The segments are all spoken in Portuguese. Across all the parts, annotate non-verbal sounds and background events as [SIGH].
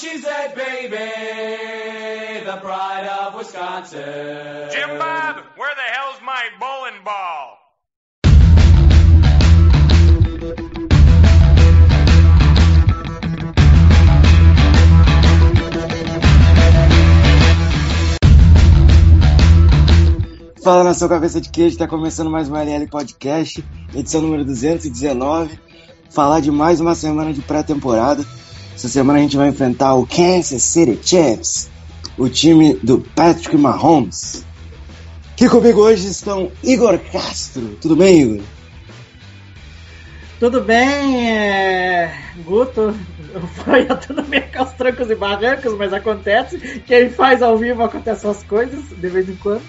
A cheesehead baby, the pride of Wisconsin. Jim Bob, where the hell's my bowling ball? Fala na sua cabeça de queijo, tá começando mais um LL Podcast, edição número 219. Falar de mais uma semana de pré-temporada. Essa semana a gente vai enfrentar o Kansas City Chiefs, o time do Patrick Mahomes. Aqui comigo hoje estão Igor Castro. Tudo bem, Igor? Tudo bem, é... Guto foi tudo meio com os trancos e barrancos, mas acontece. Quem faz ao vivo acontecem as coisas, de vez em quando.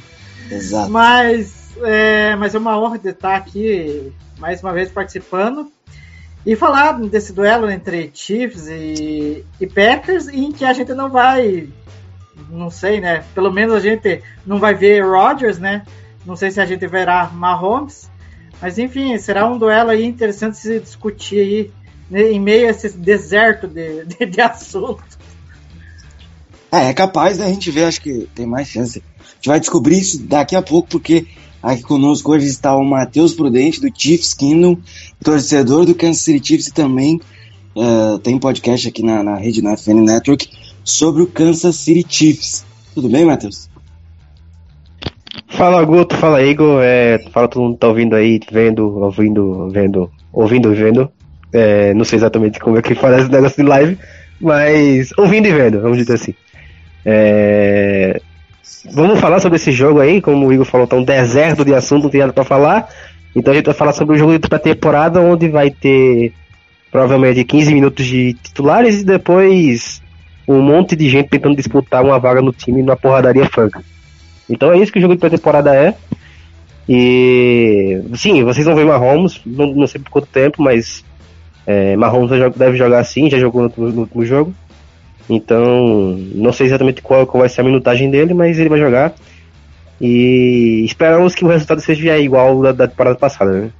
Exato. Mas é, mas é uma honra de estar aqui mais uma vez participando e falar desse duelo entre Chiefs e, e Packers, em que a gente não vai, não sei, né? Pelo menos a gente não vai ver Rodgers, né? Não sei se a gente verá Mahomes, mas enfim, será um duelo aí interessante se discutir aí né, em meio a esse deserto de, de, de [LAUGHS] assunto. É, é capaz da gente ver, acho que tem mais chance. A gente vai descobrir isso daqui a pouco, porque aqui conosco hoje está o Matheus Prudente, do Chiefs Kingdom, torcedor do Kansas City Chiefs e também uh, tem podcast aqui na, na rede na FN Network sobre o Kansas City Chiefs. Tudo bem, Matheus? Fala Guto, fala Igor, é, fala todo mundo que tá ouvindo aí, vendo, ouvindo, vendo, ouvindo vendo. É, não sei exatamente como é que fala esse negócio de live, mas ouvindo e vendo, vamos dizer assim. É, vamos falar sobre esse jogo aí, como o Igor falou, tá um deserto de assunto, não tem nada pra falar. Então a gente vai falar sobre o jogo da temporada, onde vai ter provavelmente 15 minutos de titulares e depois um monte de gente tentando disputar uma vaga no time na porradaria franca. Então é isso que o jogo de pré-temporada é. E sim, vocês vão ver Mahomes, não, não sei por quanto tempo, mas é, Mahomes deve jogar assim, já jogou no, no último jogo. Então, não sei exatamente qual, qual vai ser a minutagem dele, mas ele vai jogar. E esperamos que o resultado seja igual da, da temporada passada, né?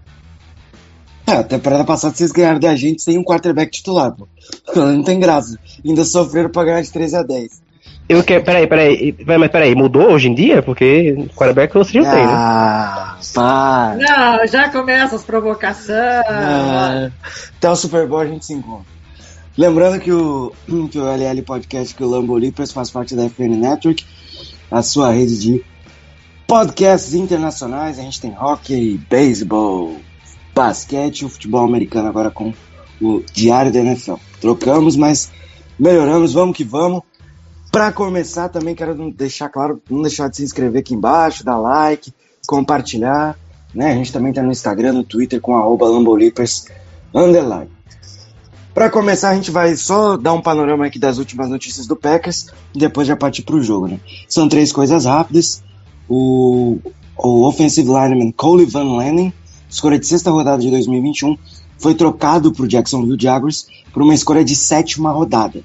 É, a temporada passada vocês ganharam da gente sem um quarterback titular, pô. [LAUGHS] Não tem graça. Ainda sofreram pra ganhar de 13 a 10. Eu quero. Peraí, peraí. Mas peraí, mudou hoje em dia? Porque quarterback você já tem, né? Ah, para. Não, já começa as provocações. Ah, até o Super Bowl a gente se encontra. Lembrando que o, [CLEARS THROAT] que o LL Podcast, que o Lambo Leapers faz parte da FN Network, a sua rede de podcasts internacionais. A gente tem hockey, beisebol, basquete o futebol americano agora com o Diário da NFL. Trocamos, mas melhoramos, vamos que vamos. Para começar, também quero deixar claro, não deixar de se inscrever aqui embaixo, dar like, compartilhar. Né? A gente também tá no Instagram, no Twitter com arroba Lambolipers underline. Para começar, a gente vai só dar um panorama aqui das últimas notícias do Packers e depois já partir para o jogo. Né? São três coisas rápidas. O, o offensive lineman Cole Van Lennon, escolha de sexta rodada de 2021, foi trocado para o Jacksonville Jaguars por uma escolha de sétima rodada.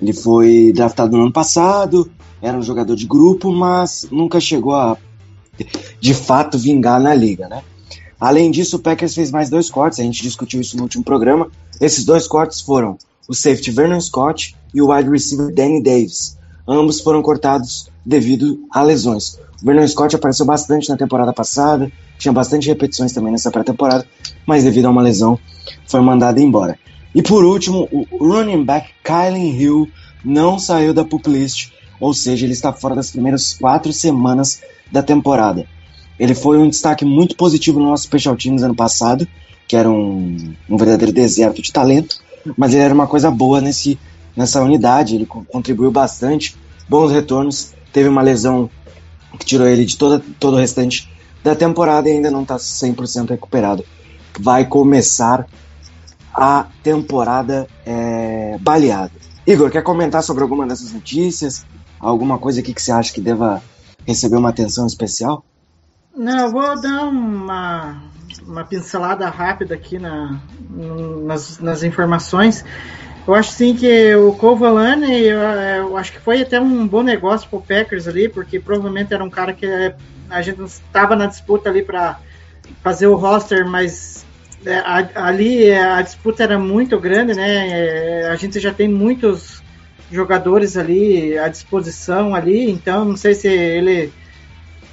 Ele foi draftado no ano passado, era um jogador de grupo, mas nunca chegou a de fato vingar na liga, né? Além disso, o Packers fez mais dois cortes, a gente discutiu isso no último programa. Esses dois cortes foram o safety Vernon Scott e o wide receiver Danny Davis. Ambos foram cortados devido a lesões. O Vernon Scott apareceu bastante na temporada passada, tinha bastante repetições também nessa pré-temporada, mas devido a uma lesão foi mandado embora. E por último, o running back Kylen Hill não saiu da pup list, ou seja, ele está fora das primeiras quatro semanas da temporada. Ele foi um destaque muito positivo no nosso Teams ano passado, que era um, um verdadeiro deserto de talento, mas ele era uma coisa boa nesse, nessa unidade, ele contribuiu bastante, bons retornos, teve uma lesão que tirou ele de toda, todo o restante da temporada e ainda não está 100% recuperado. Vai começar a temporada é, baleada. Igor, quer comentar sobre alguma dessas notícias? Alguma coisa aqui que você acha que deva receber uma atenção especial? Não, eu vou dar uma, uma pincelada rápida aqui na, nas, nas informações. Eu acho sim que o Kovalani, eu, eu acho que foi até um bom negócio para o Packers ali, porque provavelmente era um cara que é, a gente estava na disputa ali para fazer o roster, mas é, ali é, a disputa era muito grande, né? A gente já tem muitos jogadores ali à disposição ali, então não sei se ele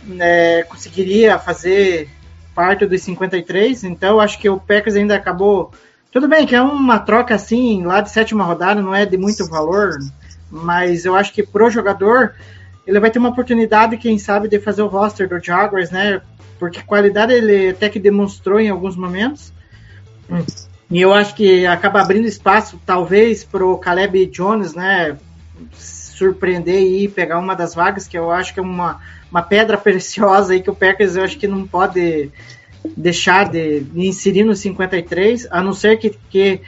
né, conseguiria fazer parte dos 53, então acho que o Packers ainda acabou. Tudo bem que é uma troca assim, lá de sétima rodada, não é de muito valor, mas eu acho que pro jogador ele vai ter uma oportunidade, quem sabe, de fazer o roster do Jaguars, né? Porque qualidade ele até que demonstrou em alguns momentos. E eu acho que acaba abrindo espaço, talvez, pro Caleb Jones, né? Surpreender e pegar uma das vagas, que eu acho que é uma, uma pedra preciosa aí que o Packers eu acho que não pode deixar de inserir no 53, a não ser que, que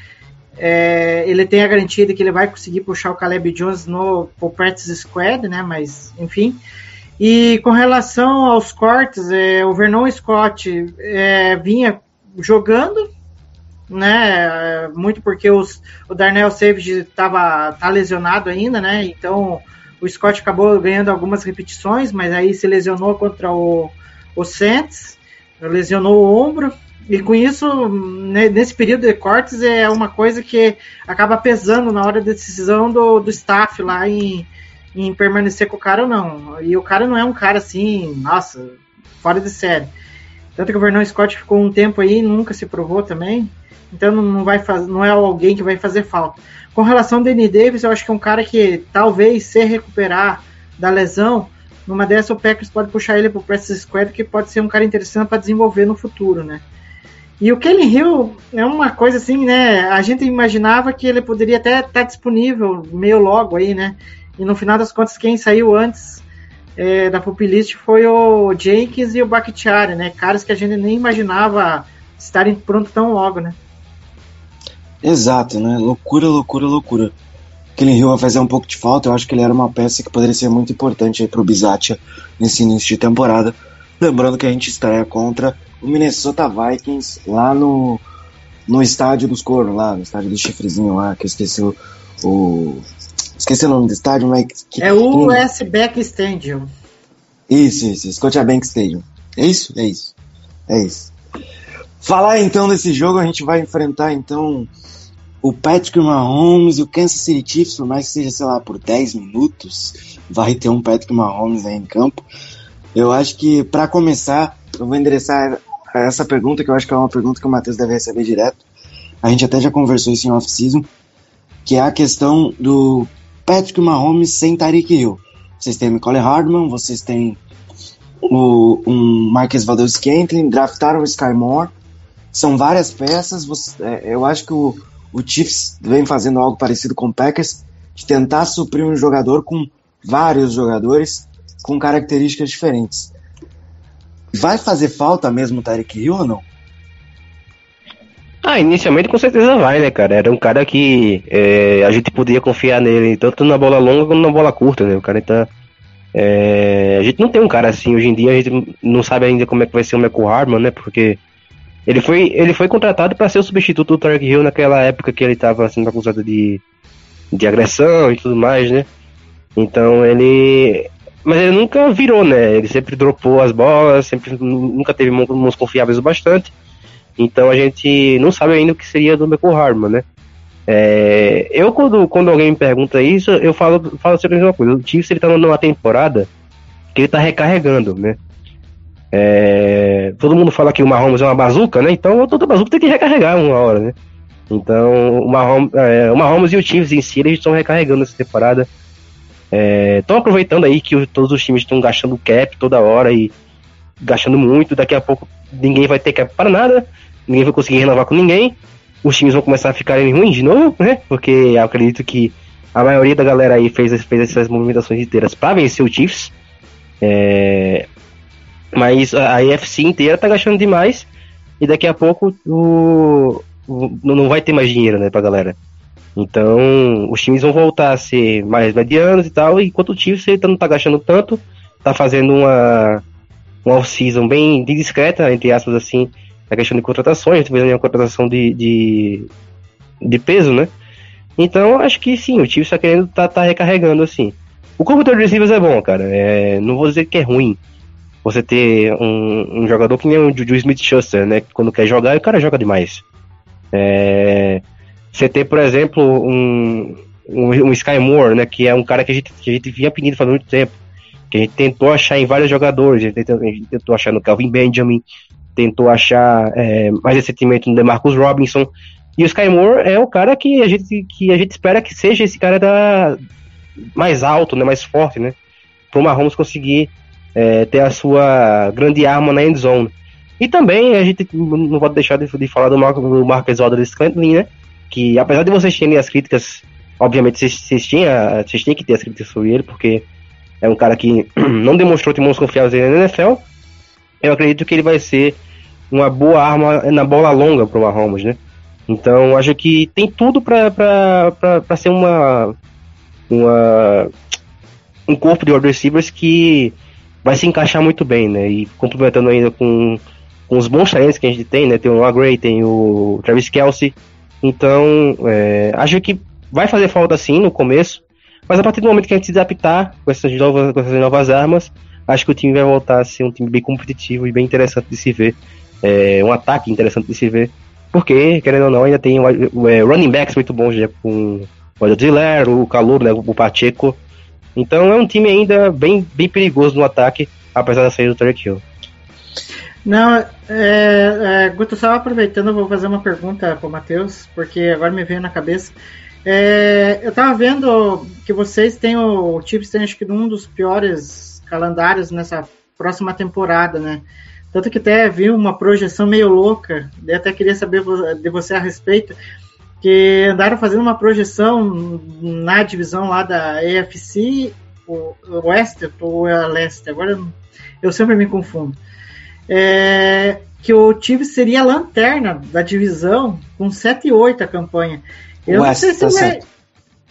é, ele tenha a garantia de que ele vai conseguir puxar o Caleb Jones no pro practice squad, né? Mas enfim. E com relação aos cortes, é, o Vernon Scott é, vinha jogando, né? Muito porque os, o Darnell Savage estava tá lesionado ainda, né? Então o Scott acabou ganhando algumas repetições, mas aí se lesionou contra o, o Saints, lesionou o ombro. E com isso, né, nesse período de cortes, é uma coisa que acaba pesando na hora da decisão do, do staff lá em, em permanecer com o cara ou não. E o cara não é um cara assim, nossa, fora de série. Tanto que o Vernon Scott ficou um tempo aí nunca se provou também. Então não, vai não é alguém que vai fazer falta. Com relação ao Danny Davis, eu acho que é um cara que talvez se recuperar da lesão, numa dessa o Packers pode puxar ele pro practice squad, que pode ser um cara interessante para desenvolver no futuro, né? E o Kelly Hill é uma coisa assim, né? A gente imaginava que ele poderia até estar disponível meio logo aí, né? E no final das contas, quem saiu antes é, da Pop List foi o Jenkins e o Bakhtiari, né? Caras que a gente nem imaginava estarem prontos tão logo, né? Exato, né? Loucura, loucura, loucura. Aquele Hill vai fazer um pouco de falta. Eu acho que ele era uma peça que poderia ser muito importante aí pro Bizatia nesse início de temporada. Lembrando que a gente estreia contra o Minnesota Vikings lá no, no estádio dos cornos, lá no estádio do chifrezinho lá, que eu esqueci o. o- esqueci o nome do estádio, mas. Que, É o US Stadium. Isso, isso, Scotiabank Stadium. É isso? É isso. É isso. Falar então desse jogo, a gente vai enfrentar então o Patrick Mahomes e o Kansas City Chiefs, por mais que seja, sei lá, por 10 minutos, vai ter um Patrick Mahomes aí em campo. Eu acho que, para começar, eu vou endereçar essa pergunta, que eu acho que é uma pergunta que o Matheus deve receber direto. A gente até já conversou isso em off-season, que é a questão do Patrick Mahomes sem Tariq Hill. Vocês têm Nicole Hardman, vocês têm o, um Marcus Valdez Scantling, draftaram o Sky Moore. São várias peças. você- é, eu acho que o, o Chiefs vem fazendo algo parecido com o Packers, de tentar suprir um jogador com vários jogadores com características diferentes. Vai fazer falta mesmo o Tarek Hill ou não? Ah, inicialmente com certeza vai, né, cara? Era um cara que é, a gente podia confiar nele tanto na bola longa quanto na bola curta, né? O cara tá. é, a gente não tem um cara assim hoje em dia, a gente não sabe ainda como é que vai ser o Michael Harman, né? Porque ele foi, ele foi contratado para ser o substituto do Tarek Hill naquela época que ele tava sendo acusado de, de agressão e tudo mais, né? Então ele. Mas ele nunca virou, né? Ele sempre dropou as bolas, sempre nunca teve mãos confiáveis o bastante. Então a gente não sabe ainda o que seria do Michael Harman, né? É, eu, quando, quando alguém me pergunta isso, eu falo, falo sempre a mesma coisa. O Chiefs ele tá numa temporada que ele tá recarregando, né? É, todo mundo fala que o Mahomes é uma bazuca, né? Então toda bazuca tem que recarregar uma hora, né? Então o Mahomes, é, o Mahomes e o Chiefs em si, eles estão recarregando essa temporada. Estão aproveitando aí que o- todos os times estão gastando cap toda hora e gastando muito. Daqui a pouco ninguém vai ter cap para nada, ninguém vai conseguir renovar com ninguém. Os times vão começar a ficarem ruins de novo, né? Porque acredito que a maioria da galera aí fez, fez essas movimentações inteiras para vencer o Chiefs. É, Mas a AFC inteira tá gastando demais e daqui a pouco o, o- não vai ter mais dinheiro, né, pra galera. Então, os times vão voltar a ser mais medianos e tal, enquanto o ele tá- não tá gastando tanto, tá fazendo uma, uma off-season bem, discreta, entre aspas, assim, na questão de contratações, talvez uma contratação de, de, de peso, né? Então, acho que sim, o Chiefs tá querendo, tá, tá recarregando, assim. O corpo de receivers é bom, cara, é, não vou dizer que é ruim, você ter um, um jogador que nem o Juju Smith-Schuster, né? Quando quer jogar, o cara joga demais. É, você ter, por exemplo, um, um, um Sky Moore, né? Que é um cara que a gente, que a gente vinha pedindo faz muito tempo. Que a gente tentou achar em vários jogadores. A gente tentou, a gente tentou achar no Calvin Benjamin, tentou achar é, mais recentemente no DeMarcus Robinson. E o Sky Moore é o cara que a gente, que a gente espera que seja esse cara da, mais alto, né? Mais forte, né? Para o Mahomes conseguir é, ter a sua grande arma na end zone. E também a gente não pode deixar de, de falar do, Mar do Marcus Scantling, né? Que apesar de vocês terem as críticas, obviamente vocês, tinham, vocês têm que ter as críticas sobre ele, porque é um cara que [CLEARS THROAT] não demonstrou ter confiáveis na NFL. Eu acredito que ele vai ser uma boa arma na bola longa para o Mahomes, né? Então acho que tem tudo para ser uma, uma um corpo de wide receivers que vai se encaixar muito bem, né? E complementando ainda com, com os bons talentos que a gente tem, né? Tem o Agray, tem o Travis Kelsey. Então, é, acho que vai fazer falta sim no começo, mas a partir do momento que a gente se adaptar com essas novas, com essas novas armas, acho que o time vai voltar a ser um time bem competitivo e bem interessante de se ver. É, um ataque interessante de se ver. Porque, querendo ou não, ainda tem é, running backs muito bons já com o Adler, o Calor, né, o Pacheco. Então é um time ainda bem, bem perigoso no ataque, apesar da saída do Tarek Hill. Não, é, é, Guto, só aproveitando, eu vou fazer uma pergunta para o Matheus, porque agora me veio na cabeça. É, eu tava vendo que vocês têm o, o Chiefs tem acho que um dos piores calendários nessa próxima temporada, né? Tanto que até vi uma projeção meio louca, eu até queria saber de você a respeito, que andaram fazendo uma projeção na divisão lá da AFC, o o West ou a Leste, agora eu- sempre me confundo. É, que o Chiefs seria a lanterna da divisão com 7 e 8 a campanha. Eu West, não sei se tá vai.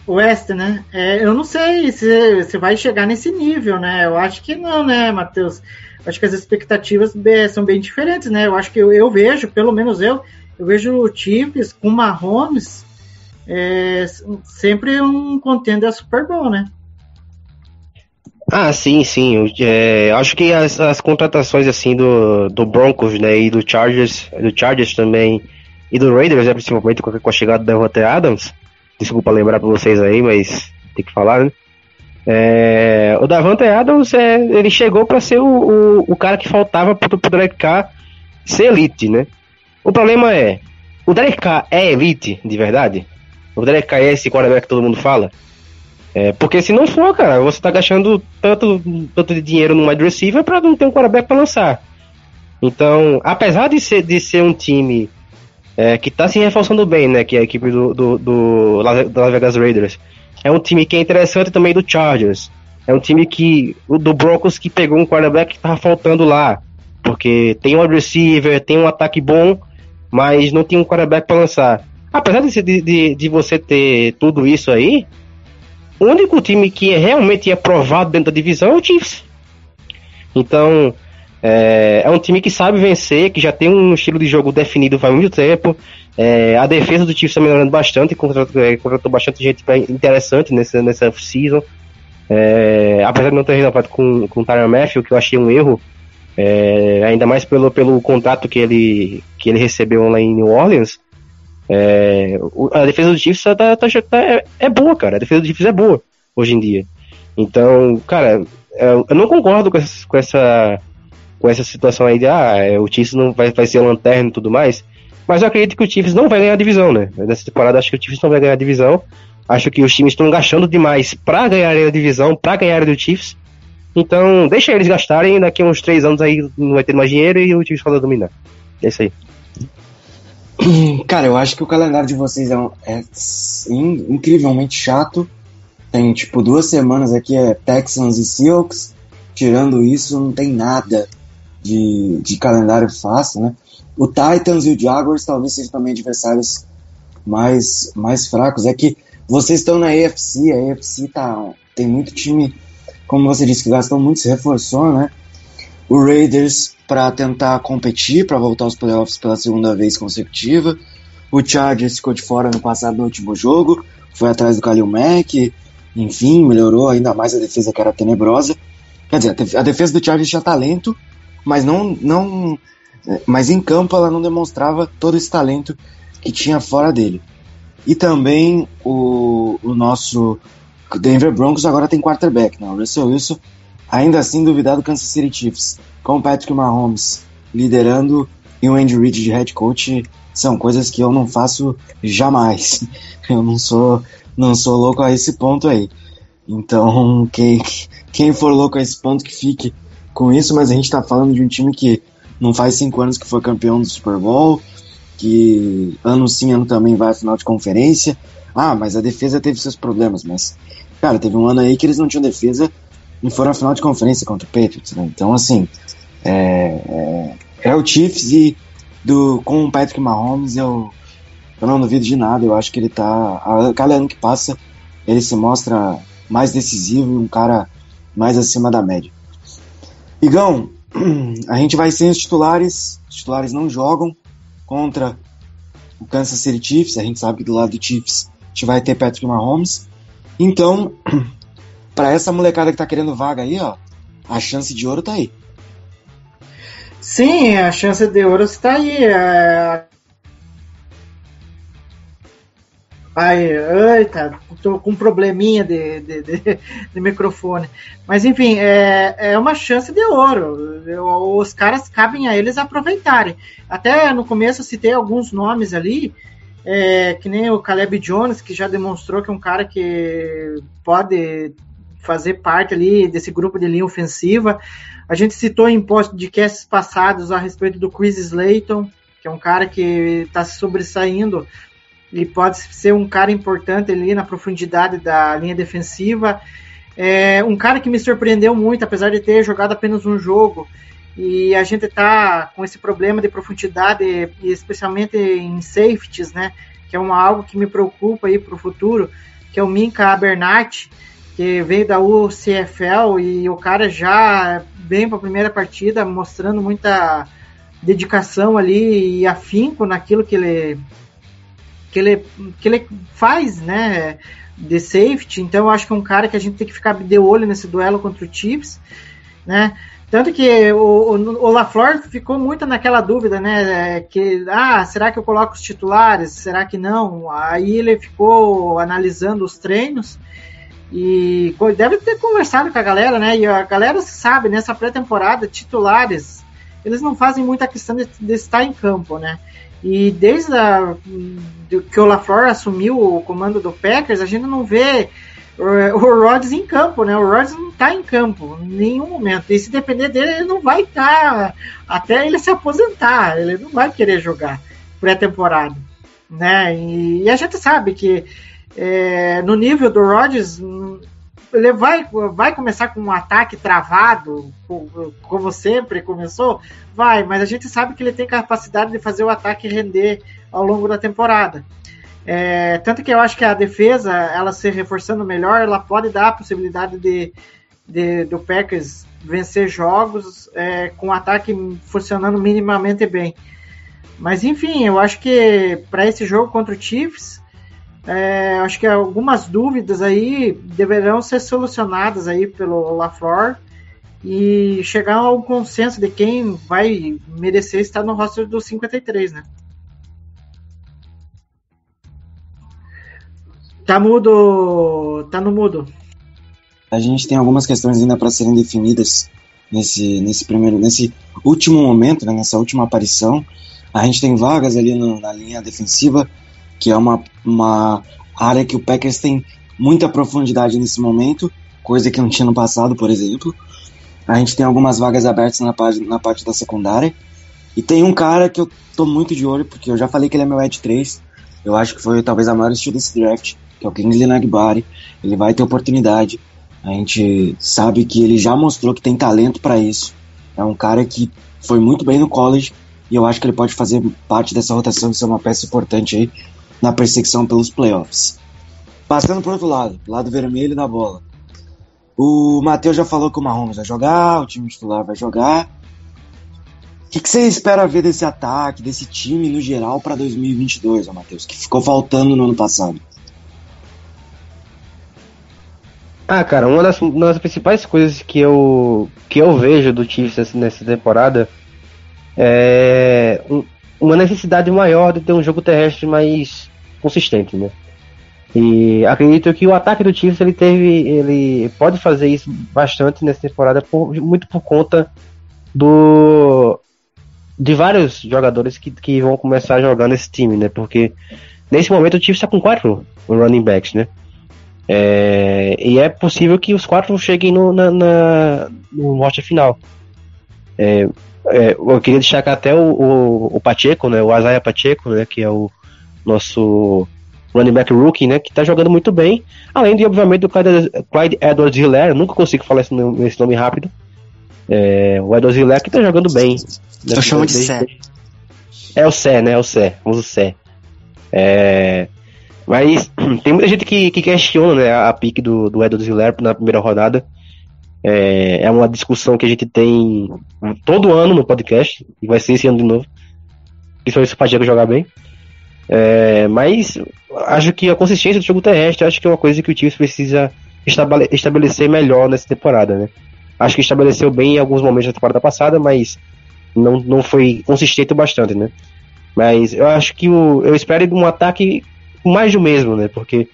West, né? É, eu não sei se, se vai chegar nesse nível, né? Eu acho que não, né, Matheus? Acho que as expectativas são bem diferentes, né? Eu acho que eu, eu vejo, pelo menos eu, eu vejo o Chiefs com Mahomes é, sempre um contender Super Bowl, né? Ah, sim, sim. Eu, é, acho que as, as contratações assim do, do Broncos, né, e do Chargers, do Chargers também, e do Raiders, né, principalmente com a, com a chegada da Devontae Adams. Desculpa lembrar pra vocês aí, mas tem que falar, né? É, o Davante Adams, é, ele chegou pra ser o, o, o cara que faltava pro, pro Derek Carr ser elite, né? O problema é, o Derek Carr é elite, de verdade? O Derek Carr é esse quarterback que todo mundo fala? É, porque se não for, cara, você tá gastando tanto, tanto de dinheiro no wide receiver pra não ter um quarterback pra lançar. Então, apesar de ser, de ser um time é, que tá se reforçando bem, né, que é a equipe do, do, do Las Vegas Raiders, é um time que é interessante também do Chargers. É um time que, do Broncos que pegou um quarterback que tava faltando lá. Porque tem um wide receiver, tem um ataque bom, mas não tem um quarterback pra lançar. Apesar de, de, de, você ter tudo isso aí, o único time que realmente é provado dentro da divisão é o Chiefs. Então, é, é um time que sabe vencer, que já tem um estilo de jogo definido faz muito tempo. É, a defesa do Chiefs está melhorando bastante, contratou, é, contratou bastante gente interessante nessa, nessa season. É, apesar de não ter renovado com, com o Tyron Matthew, que eu achei um erro, é, ainda mais pelo, pelo contrato que ele, que ele recebeu lá em New Orleans. É, a defesa do Chiefs tá, tá, tá- é, é boa, cara. A defesa do Chiefs é boa hoje em dia. Então, cara, é, eu não concordo com essa, com essa, com essa situação aí de ah, é, o Chiefs não vai, vai ser lanterna e tudo mais. Mas eu acredito que o Chiefs não vai ganhar a divisão, né? Nessa temporada acho que o Chiefs não vai ganhar a divisão. Acho que os times estão gastando demais pra ganhar a divisão, pra ganhar do Chiefs. Então, deixa eles gastarem, daqui a uns três anos aí não vai ter mais dinheiro e o Chiefs vai dominar. É isso aí. Cara, eu acho que o calendário de vocês é, é in- incrivelmente chato. Tem tipo duas semanas aqui é Texans e Seahawks. Tirando isso, não tem nada. de, de calendário fácil, né? O Titans e o Jaguars talvez sejam também adversários mais, mais fracos. É que vocês estão na AFC, a AFC tá, tem muito time, como você disse, que gastou muito, se reforçou, né? O Raiders para tentar competir, para voltar aos playoffs pela segunda vez consecutiva. O Chargers ficou de fora no passado no último jogo, foi atrás do Khalil Mack, enfim, melhorou ainda mais a defesa que era tenebrosa. Quer dizer, a defesa do Chargers tinha talento, mas não, não, mas em campo ela não demonstrava todo esse talento que tinha fora dele. E também o, o nosso Denver Broncos agora tem quarterback, né? O Russell Wilson, ainda assim duvidado do Kansas City Chiefs, com o Patrick Mahomes liderando e o Andy Reid de head coach são coisas que eu não faço jamais. [LAUGHS] Eu não sou não sou louco a esse ponto aí. Então, [LAUGHS] quem, quem for louco a esse ponto que fique com isso, mas a gente tá falando de um time que não faz cinco anos que foi campeão do Super Bowl, que ano sim, ano também vai à final de conferência. Ah, mas a defesa teve seus problemas, mas, cara, teve um ano aí que eles não tinham defesa e foram à final de conferência contra o Patriots, né? Então, assim, é, é, é o Chiefs e do, com o Patrick Mahomes eu, eu não duvido de nada, eu acho que ele tá, a cada ano que passa, ele se mostra mais decisivo e um cara mais acima da média. Igão, [CLEARS THROAT] a gente vai sem os titulares, os titulares não jogam contra o Kansas City Chiefs, a gente sabe que do lado do Chiefs gente vai ter Patrick Mahomes. Então, [CLEARS THROAT] para essa molecada que tá querendo vaga aí, ó, a chance de ouro tá aí. Sim, a chance de ouro está aí. É... Ai, eita, tô com um probleminha de, de, de, [LAUGHS] de microfone. Mas enfim, é, é uma chance de ouro. Os caras cabem a eles aproveitarem. Até no começo eu citei alguns nomes ali, é, que nem o Caleb Jones, que já demonstrou que é um cara que pode fazer parte ali desse grupo de linha ofensiva. A gente citou em podcasts passados a respeito do Chris Slayton, que é um cara que está se sobressaindo ele pode ser um cara importante ali na profundidade da linha defensiva. É um cara que me surpreendeu muito, apesar de ter jogado apenas um jogo. E a gente tá com esse problema de profundidade, especialmente em safeties, né? Que é uma, algo que me preocupa aí para o futuro, que é o Minka Abernathy, que veio da UCFL e o cara já vem para a primeira partida mostrando muita dedicação ali e afinco naquilo que ele que ele, que ele faz, né? De safety, então eu acho que é um cara que a gente tem que ficar de olho nesse duelo contra o Chiefs, né? Tanto que o, o, o LaFleur ficou muito naquela dúvida, né? Que, ah, será que eu coloco os titulares? Será que não? Aí ele ficou analisando os treinos e deve ter conversado com a galera, né? E a galera sabe, nessa pré-temporada, titulares, eles não fazem muita questão de, de estar em campo, né? E desde a, que o LaFleur assumiu o comando do Packers, a gente não vê o Rodgers em campo, né? O Rodgers não está em campo em nenhum momento. E se depender dele, ele não vai estar tá, até ele se aposentar. Ele não vai querer jogar pré-temporada, né? E, e, a gente sabe que é, no nível do Rodgers, ele vai, vai começar com um ataque travado, como sempre começou? Vai, mas a gente sabe que ele tem capacidade de fazer o ataque render ao longo da temporada. É, tanto que eu acho que a defesa, ela se reforçando melhor, ela pode dar a possibilidade de, de do Packers vencer jogos é, com o ataque funcionando minimamente bem. Mas enfim, eu acho que para esse jogo contra o Chiefs, é, acho que algumas dúvidas aí deverão ser solucionadas aí pelo LaFleur e chegar a um consenso de quem vai merecer estar no roster dos 53, né? Tá mudo, tá no mudo. A gente tem algumas questões ainda para serem definidas nesse, nesse primeiro, nesse último momento, né, nessa última aparição. A gente tem vagas ali no, na linha defensiva que é uma, uma área que o Packers tem muita profundidade nesse momento, coisa que não tinha no passado, por exemplo. A gente tem algumas vagas abertas na parte, na parte da secundária. E tem um cara que eu tô muito de olho, porque eu já falei que ele é meu Edge 3. Eu acho que foi talvez a maior estilo desse draft, que é o Kingsley Nagbari. Ele vai ter oportunidade. A gente sabe que ele já mostrou que tem talento para isso. É um cara que foi muito bem no college e eu acho que ele pode fazer parte dessa rotação e ser uma peça importante aí na perseguição pelos playoffs. Passando pro outro lado, lado vermelho da bola. O Matheus já falou que o Mahomes vai jogar, o time titular vai jogar. O que, que você espera ver desse ataque, desse time no geral para 2022, ó, Matheus, que ficou faltando no ano passado? Ah, cara, uma das, uma das principais coisas que eu, que eu vejo do Chiefs nessa- temporada é um- uma necessidade maior de ter um jogo terrestre mais consistente, né? E acredito que o ataque do Chiefs ele teve, ele pode fazer isso bastante nessa temporada, por- muito por conta do de vários jogadores que, que vão começar a jogar nesse time, né? Porque nesse momento o Chiefs está com quatro running backs, né? É, e é possível que os quatro cheguem no, na, na- no lote final. É, é, eu queria destacar até o, o, o Pacheco, né, o Isaiah Pacheco, né, que é o nosso running back rookie, né, que tá jogando muito bem. Além de, obviamente, do Clyde, Clyde Edwards Hilaire, nunca consigo falar esse nome, esse nome rápido. É, o Edwards Hilaire que tá jogando bem. Eu chamo de Sé. É o Sé, né, é o Sé, vamos o Sé. É, mas [CLEARS THROAT] tem muita gente que, que questiona né, a pique do, do Edwards na primeira rodada. É, é uma discussão que a gente tem todo ano no podcast, e vai ser esse ano de novo. Principalmente se o Pacheco jogar bem. É, mas acho que a consistência do jogo terrestre acho que é uma coisa que o Chiefs precisa estabele- estabelecer melhor nessa temporada, né? Acho que estabeleceu bem em alguns momentos da temporada passada, mas não, não foi consistente o bastante, né? Mas eu acho que o, eu espero um ataque mais do mesmo, né? Porque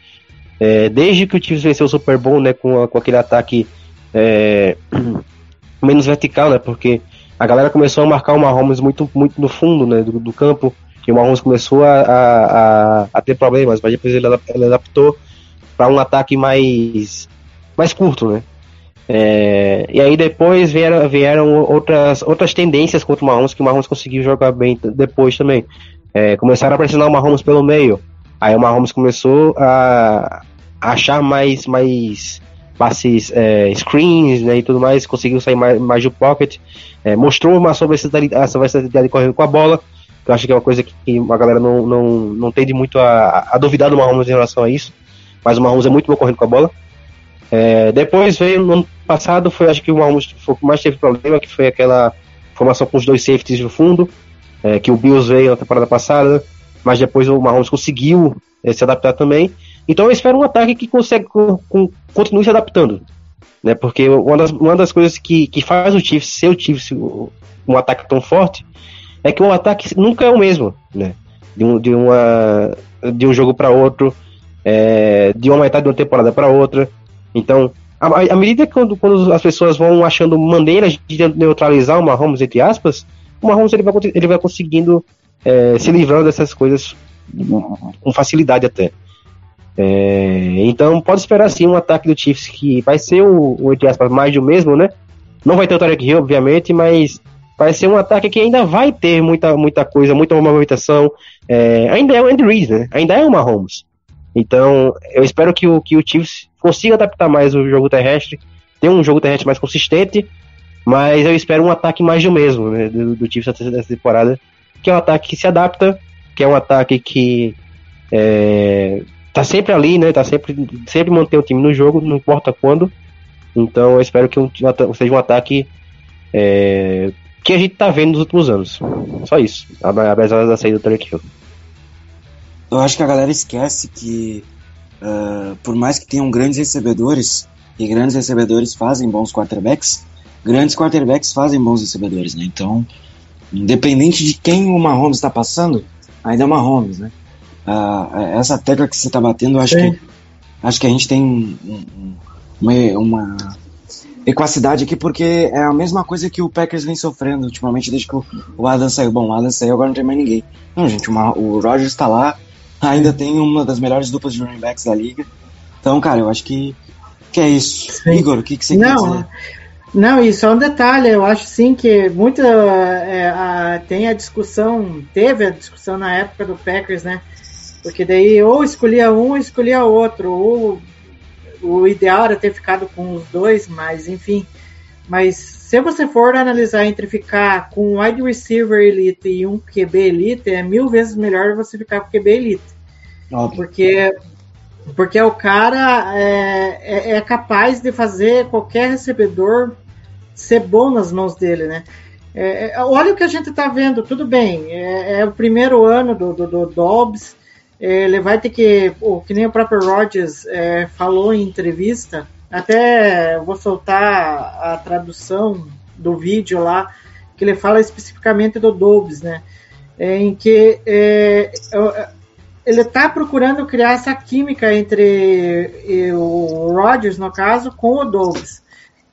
é, desde que o Chiefs venceu o Super Bowl, né, com, a- com aquele ataque é, [CLEARS THROAT] menos vertical, né? Porque a galera começou a marcar o Mahomes muito, muito no fundo, né, do, do campo, e o Mahomes começou a, a, a, ter problemas, mas depois ele, ele adaptou para um ataque mais mais curto, né? É, e aí depois vieram, vieram outras, outras tendências contra o Mahomes que o Mahomes conseguiu jogar bem depois também. É, começaram a pressionar o Mahomes pelo meio. Aí o Mahomes começou a achar mais, mais passes é, screens né, e tudo mais, conseguiu sair mais, mais do pocket, é, mostrou uma sua versatilidade, a sua versatilidade correndo com a bola, que eu acho que é uma coisa que a galera não, não, não tende muito a, a duvidar do Mahomes em relação a isso, mas o Mahomes é muito bom correndo com a bola. É, depois veio no ano passado, foi acho que o Mahomes foi que mais teve problema, que foi aquela formação com os dois safeties no fundo, é, que o Bills veio na temporada passada, mas depois o Mahomes conseguiu é, se adaptar também. Então eu espero um ataque que consegue com, com- continue se adaptando, né? Porque uma das, uma das coisas que, que faz o Chiefs ser o Chiefs um ataque tão forte é que o ataque nunca é o mesmo, né? De um, de uma, de um jogo para outro, é, de uma metade de uma temporada para outra. Então, à medida que quando, quando as pessoas vão achando maneiras de neutralizar o Mahomes, entre aspas, o Mahomes ele vai, ele vai conseguindo é, se livrando dessas coisas com facilidade até. É, então pode esperar sim um ataque do Chiefs que vai ser o, o entre aspas, mais do mesmo, né? Não vai ter o Tarek Hill, obviamente, mas vai ser um ataque que ainda vai ter muita, muita coisa, muita movimentação. É, ainda é o Andy Reid, né? Ainda é o Mahomes. Então, eu espero que o, que o Chiefs consiga adaptar mais o jogo terrestre, ter um jogo terrestre mais consistente, mas eu espero um ataque mais do mesmo, né? Do, do Chiefs nessa temporada, que é um ataque que se adapta, que é um ataque que é, tá sempre ali, né? Tá sempre, sempre mantém o time no jogo, não importa quando. Então eu espero que um, seja um ataque é, que a gente tá vendo nos últimos anos. Só isso. Apesar da saída do Tarek Hill. Eu acho que a galera esquece que, ah, por mais que tenham grandes recebedores, e grandes recebedores fazem bons quarterbacks, grandes quarterbacks fazem bons recebedores, né? Então, independente de quem o Mahomes está passando, ainda é o Mahomes, né? Ah, essa tecla que você está batendo, acho Sim. que, acho que a gente tem um- um- uma, uma equacidade aqui, porque é a mesma coisa que o Packers vem sofrendo ultimamente desde que o, o Adam saiu. Bom, o Adam saiu, agora não tem mais ninguém. Não, gente, o, Ma- o Rodgers está lá, ainda tem uma das melhores duplas de running backs da liga. Então, cara, eu acho que, que é isso. Sim. Igor, o que, que você quer Não, dizer? Não, e só um detalhe, eu acho sim que muita é, a- tem a discussão, teve a discussão na época do Packers, né? Porque daí ou escolhia um ou escolhia outro, ou o ideal era ter ficado com os dois, mas enfim. Mas se você for analisar entre ficar com um wide receiver elite e um QB elite, é mil vezes melhor você ficar com QB elite. Óbvio. Porque, porque o cara é, é, é capaz de fazer qualquer recebedor ser bom nas mãos dele, né? É, é, olha o que a gente está vendo, tudo bem, é, é o primeiro ano do, do, do Dobbs, é, ele vai ter que, o que nem o próprio Rodgers é, falou em entrevista, até vou soltar a tradução do vídeo lá, que ele fala especificamente do Dobbs, né? É, em que ele está procurando criar essa química entre o Rodgers, no caso, com o Dobbs.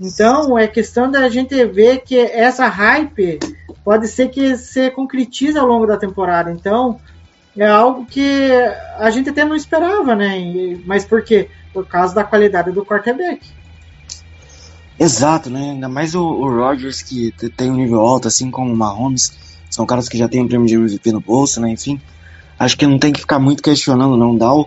Então, é questão da gente ver que essa hype pode ser que se concretize ao longo da temporada. Então, é algo que a gente até não esperava, né? Mas por quê? Por causa da qualidade do quarterback. Exato, né? Ainda mais o, o Rodgers, que tem um nível alto, assim como o Mahomes. São caras que já têm o prêmio de MVP no bolso, né? Enfim, acho que não tem que ficar muito questionando, não. Dá o,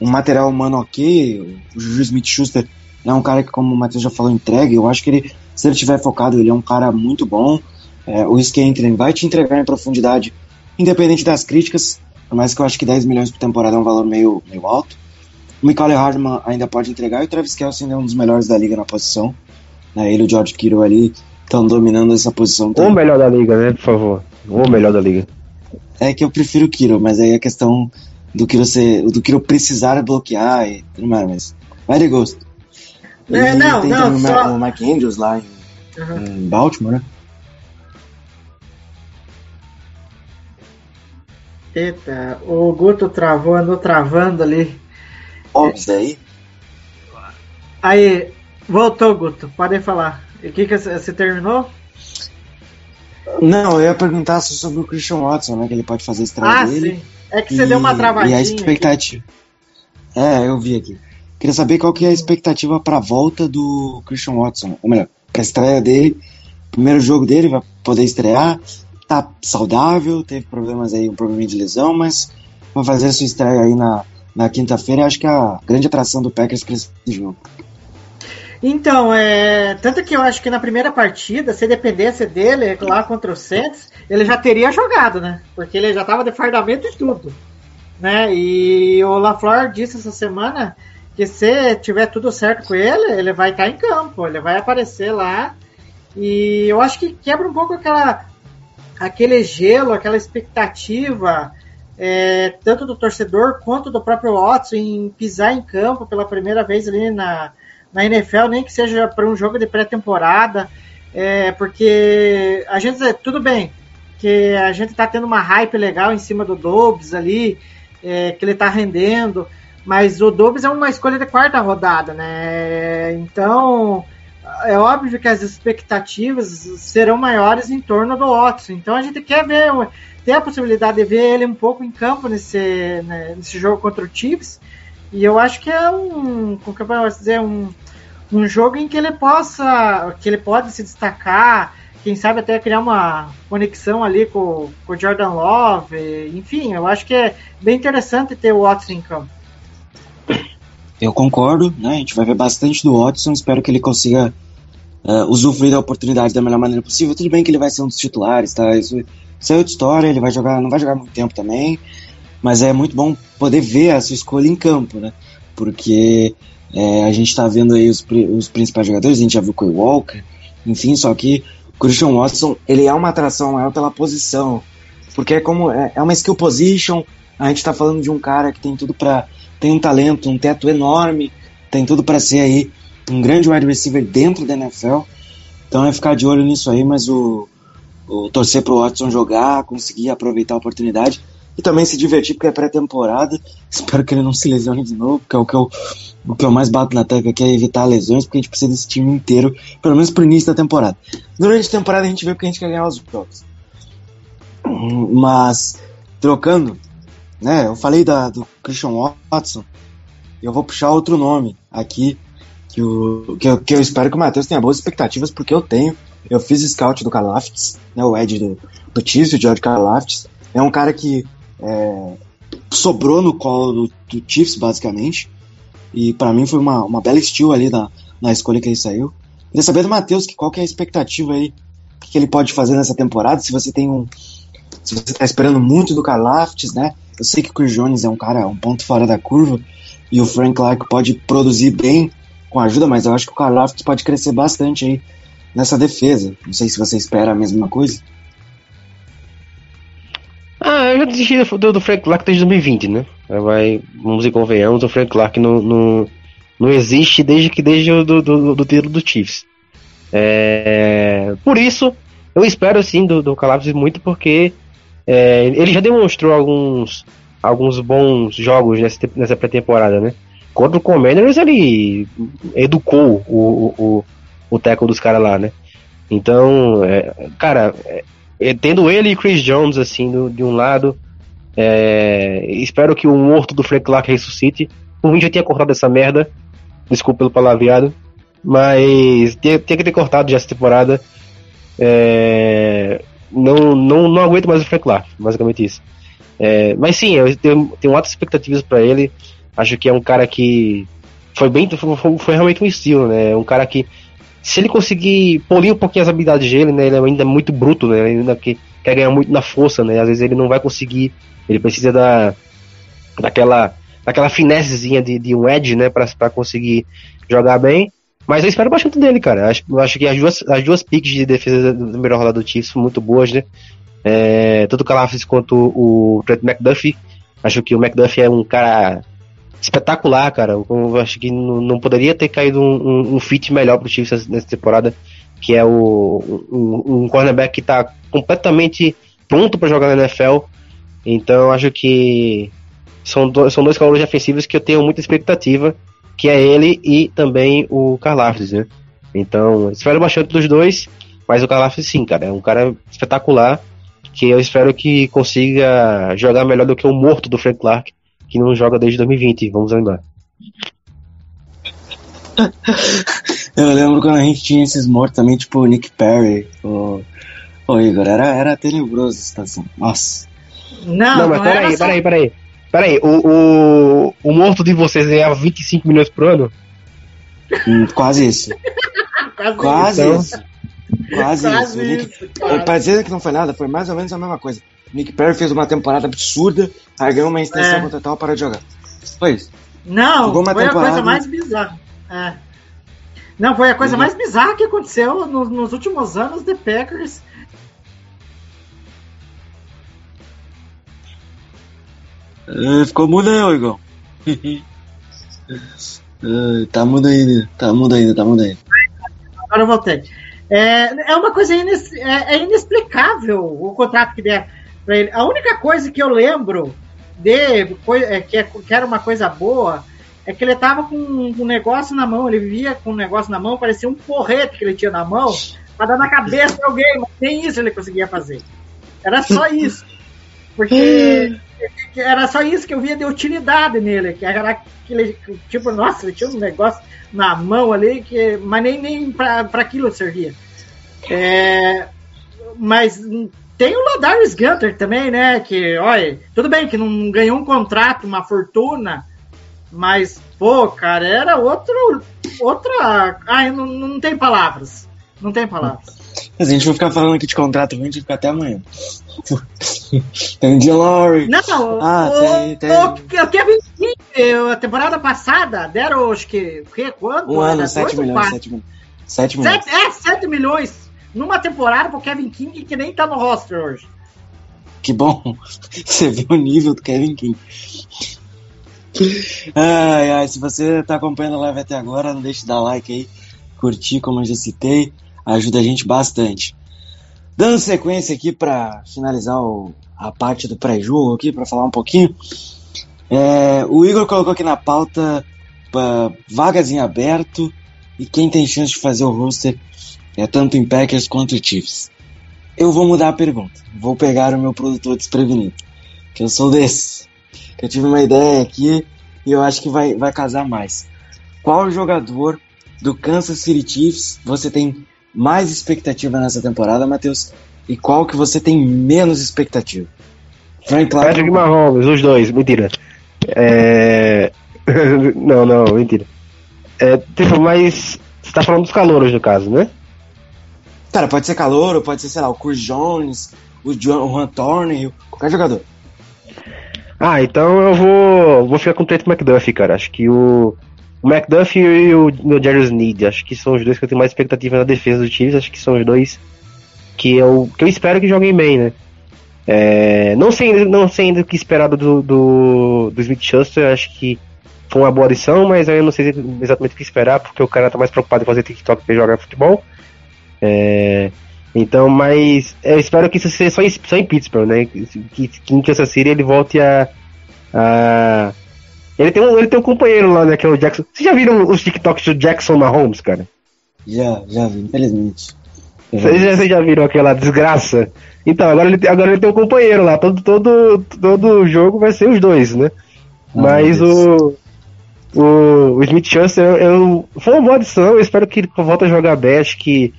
um material humano ok. O Juju Smith-Schuster é um cara que, como o Matheus já falou, entrega. Eu acho que ele, se ele tiver focado, ele é um cara muito bom. É, o Skentren vai te entregar em profundidade, independente das críticas. Por mais que eu acho que 10 milhões por temporada é um valor meio, meio alto. O Michael Hardman ainda pode entregar e o Travis Kelce ainda é um dos melhores da liga na posição. Né? Ele e o George Kittle ali estão dominando essa posição. O melhor da liga, né, por favor. O melhor da liga. É que eu prefiro o Kittle, mas aí a questão do Kittle, ser, do Kittle precisar bloquear e tudo mais, mas vai de gosto. É, E não, tem não, também só- o Mike Andrews lá em, Uhum. em Baltimore, né? Eita, o Guto travou, andou travando ali. Óbvio daí. Aí, voltou, Guto, pode falar. E o que, que você terminou? Não, eu ia perguntar sobre o Christian Watson, né? Que ele pode fazer a estreia Ah, dele. sim. É que você deu uma travadinha. E a aqui. expectativa. É, eu vi aqui. Queria saber qual que é a expectativa pra volta do Christian Watson. Ou melhor, pra estreia dele. Primeiro jogo dele, vai poder estrear. Tá saudável, teve problemas aí, um probleminha de lesão, mas vai fazer a sua estreia aí na, na quinta-feira. Acho que é a grande atração do Packers pra esse jogo. Então, é, tanto que eu acho que na primeira partida, se dependesse dele lá contra o Saints, ele já teria jogado, né? Porque ele já tava de fardamento e tudo, né? E o LaFleur disse essa semana que se tiver tudo certo com ele, ele vai estar em campo, ele vai aparecer lá. E eu acho que quebra um pouco aquela aquele gelo, aquela expectativa é, tanto do torcedor quanto do próprio Watson em pisar em campo pela primeira vez ali na, na NFL, nem que seja para um jogo de pré-temporada, é, porque a gente, tudo bem, que a gente está tendo uma hype legal em cima do Dobbs ali, é, que ele está rendendo, mas o Dobbs é uma escolha de quarta rodada, né? Então é óbvio que as expectativas serão maiores em torno do Watson. Então a gente quer ver, ter a possibilidade de ver ele um pouco em campo nesse, né, nesse jogo contra o Chiefs. E eu acho que é um, como que eu posso dizer, um, um jogo em que ele possa, que ele pode se destacar, quem sabe até criar uma conexão ali com, com o Jordan Love. Enfim, eu acho que é bem interessante ter o Watson em campo. Eu concordo, né? A gente vai ver bastante do Watson. Espero que ele consiga uh, usufruir da oportunidade da melhor maneira possível. Tudo bem que ele vai ser um dos titulares, tá? Isso, isso é outra história. Ele vai jogar, não vai jogar muito tempo também. Mas é muito bom poder ver a sua escolha em campo, né? Porque é, a gente tá vendo aí os, os principais jogadores. A gente já viu o Quay Walker, enfim. Só que o Christian Watson ele é uma atração maior pela posição, porque é como é, é uma skill position. A gente tá falando de um cara que tem tudo para tem um talento, um teto enorme, tem tudo para ser aí um grande wide receiver dentro da NFL. Então é ficar de olho nisso aí, mas o, o torcer pro Watson jogar, conseguir aproveitar a oportunidade e também se divertir porque é pré-temporada. [LAUGHS] Espero que ele não se lesione de novo, porque é o que eu, o que eu mais bato na tecla aqui é evitar lesões, porque a gente precisa desse time inteiro, pelo menos pro início da temporada. Durante a temporada a gente vê porque a gente quer ganhar os jogos. Mas, trocando, né? Eu falei da, do Christian Watson. Eu vou puxar outro nome aqui que, o, que, eu, que eu espero que o Matheus tenha boas expectativas, porque eu tenho. Eu fiz scout do Kalaftis, né? O Ed do, do Chiefs, o George Kalaftis. É um cara que é, sobrou no colo do, do Chiefs, basicamente. E para mim foi uma, uma bela steal ali na, na escolha que ele saiu. Queria saber do Matheus que qual que é a expectativa aí, que, que ele pode fazer nessa temporada, se você tem um. Se você tá esperando muito do Karlaftis, né? Eu sei que o Chris Jones é um cara, um ponto fora da curva, e o Frank Clark pode produzir bem com ajuda, mas eu acho que o Karlaftis pode crescer bastante aí nessa defesa. Não sei se você espera a mesma coisa. Ah, eu já desisti do, do Frank Clark desde 2020, né? Vai, vamos e convenhamos, o Frank Clark não, não, não existe desde que desde o do, do, do título do Chiefs. É, por isso, eu espero sim do, do Calabres muito porque é, ele já demonstrou alguns, alguns bons jogos nessa, te- nessa pré-temporada, né? Contra o Commanders ele educou o, o, o, o dos caras lá, né? Então, é, cara, é, tendo ele e Chris Jones assim do- de um lado, é, espero que o morto do Frank Clark ressuscite. Por mim já tinha cortado essa merda, desculpa pelo palavreado, mas tinha, tinha que ter cortado já essa temporada. É, não, não, não aguento mais o Frank Clark, basicamente isso. É, mas sim, eu tenho, tenho altas expectativas pra ele. Acho que é um cara que foi bem, foi, foi- realmente um estilo, né? É Um cara que, se ele conseguir polir um pouquinho as habilidades dele, né? Ele ainda é muito bruto, né? Ele ainda que, quer ganhar muito na força, né? Às vezes ele não vai conseguir. Ele precisa da, daquela, daquela finessezinha de, de um edge, né? Pra conseguir jogar bem. Mas eu espero bastante dele, cara. Acho, eu acho que as duas, as duas picks de defesa da primeira rodada do Chiefs são muito boas, né? É, tanto o Calafis quanto o Trent McDuffie. Acho que o McDuffie é um cara espetacular, cara. Eu, eu acho que não, não poderia ter caído um, um, um fit melhor pro Chiefs nessa- temporada, que é o um, um cornerback que tá completamente pronto para jogar na NFL. Então acho que são, do, são dois calores defensivos que eu tenho muita expectativa, que é ele e também o Karlaftis, né? Então, espero bastante dos dois, mas o Karlaftis sim, cara, é um cara espetacular, que eu espero que consiga jogar melhor do que o morto do Frank Clark, que não joga desde 2020, vamos lembrar. [LAUGHS] Eu lembro quando a gente tinha esses mortos também, tipo o Nick Perry, o, o Igor, era, era tenebroso a situação. Nossa. Não, Não, mas não era peraí, só- peraí, peraí. Peraí, o, o, o morto de vocês ganhava 25 milhões por ano? Hum, Quase isso. [LAUGHS] Quase Quase Então- isso. Quase, Quase isso. Nick- isso. Pra dizer que não foi nada, foi mais ou menos a mesma coisa. Nick Perry fez uma temporada absurda, aí ganhou uma extensão É. contratual para de jogar. Foi isso. Não, Jogou uma foi a temporada. coisa mais bizarra. É. Não, foi a coisa Uhum. mais bizarra que aconteceu nos, nos últimos anos de Packers. Ah, ficou mudo aí, ô Igor. [LAUGHS] Ah, tá mudo ainda, tá mudo ainda, tá mudo ainda. Agora eu voltei. É, é uma coisa ines- é, é inexplicável o contrato que deram pra ele. A única coisa que eu lembro de é, que, é- que era uma coisa boa é que ele tava com um negócio na mão, ele vivia com um negócio na mão, parecia um porrete que ele tinha na mão, pra dar na cabeça de alguém, mas nem isso ele conseguia fazer. Era só isso. Porque que era só isso que eu via de utilidade nele, que era aquele, tipo, nossa, ele tinha um negócio na mão ali, que, mas nem, nem pra aquilo servia. É, mas tem o Ladarius Gunter também, né, que, olha, tudo bem que não ganhou um contrato, uma fortuna, mas, pô, cara, era outro, outra, ai, não, não tem palavras, não tem palavras. Mas a gente vai ficar falando aqui de contrato, a gente vai ficar até amanhã. [LAUGHS] tem Dia Lowry. Não, Ah, o, tem- tem. o, o Kevin King, a temporada passada, deram, acho que, o quê? Quanto? Um ano, Era 7 dois ou milhões, quatro? 7 milhões. 7 milhões. Sete, é, 7 milhões numa temporada pro Kevin King que nem tá no roster hoje. Que bom. [LAUGHS] Você vê o nível do Kevin King. Ai, ai, se você tá acompanhando a live até agora, não deixe de dar like aí, curtir, como eu já citei, ajuda a gente bastante. Dando sequência aqui para finalizar o- a parte do pré-jogo aqui, para falar um pouquinho, é, o Igor colocou aqui na pauta pa- vagas em aberto e quem tem chance de fazer o roster é tanto em Packers quanto em Chiefs. Eu vou mudar a pergunta. Vou pegar o meu produtor desprevenido. Que eu sou desse. Que eu tive uma ideia aqui e eu acho que vai, vai casar mais. Qual jogador do Kansas City Chiefs você tem mais expectativa nessa temporada, Matheus? E qual que você tem menos expectativa? Frank Clark. Patrick Mahomes, os dois, mentira. É... [LAUGHS] não, não, mentira. É, tipo, mas tá falando dos calouros, no caso, né? Cara, pode ser Calouro, pode ser, sei lá, o Chris Jones, o Juan, o Juan Thorne, qualquer jogador. Ah, então eu vou, vou ficar com o Trent McDuffie, cara. Acho que o, o McDuffie e o, o Jarius Need, acho que são os dois que eu tenho mais expectativa na defesa do time. Acho que são os dois que eu, que eu espero que joguem bem, né? É, não, sei, não sei ainda o que esperar do, do, do Smith Schuster, acho que foi uma boa adição, mas eu não sei exatamente o que esperar, porque o cara tá mais preocupado em fazer TikTok que jogar futebol. É, então, mas eu espero que isso seja só em, só em Pittsburgh, né? Que, que em Kansas City ele volte a. a... Ele, tem um, ele tem um companheiro lá, né? Que é o Jackson. Vocês já viram os TikToks do Jackson Mahomes, cara? Já, já vi, infelizmente. Vocês já, vocês já viram aquela desgraça? Então, agora ele, tem- agora ele tem um companheiro lá. Todo, todo, todo jogo vai ser os dois, né? Ah, Mas o, o, o Smith Schuster eu, eu- foi uma boa adição. Eu espero que ele volte a jogar bem. Acho que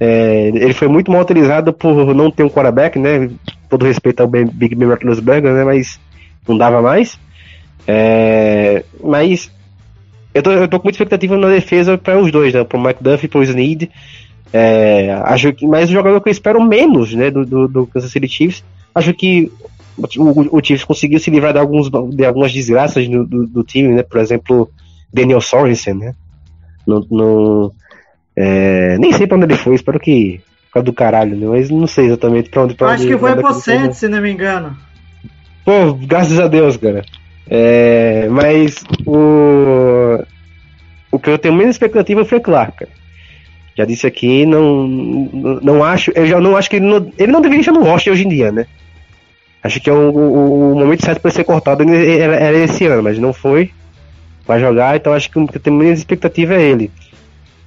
é, ele foi muito mal utilizado por não ter um quarterback, né? Todo respeito ao Big Ben Roethlisberger, né? Mas não dava mais. É, mas eu tô, eu tô com muita expectativa na defesa para os dois, né? Pro McDuff e pro Snead. É, acho que, mas o jogador que eu espero menos, né, do, do, do Kansas City Chiefs, acho que o, o, Chiefs conseguiu se livrar de, alguns, de algumas desgraças do, do, do time, né, por exemplo, Daniel Sorensen, né, não, não, é, nem sei pra onde ele foi, espero que por causa do caralho, né, mas não sei exatamente pra onde, pra acho onde que foi pro né. Se não me engano. Pô, graças a Deus, cara. É, mas o. O que eu tenho menos expectativa foi Clark. Já disse aqui, não, não, não acho. Eu já não acho que ele não, ele não deveria estar no roster hoje em dia, né? Acho que é o, o- o momento certo para ser cortado era, era esse ano, mas não foi. Vai jogar, então acho que o que eu tenho menos expectativa é ele.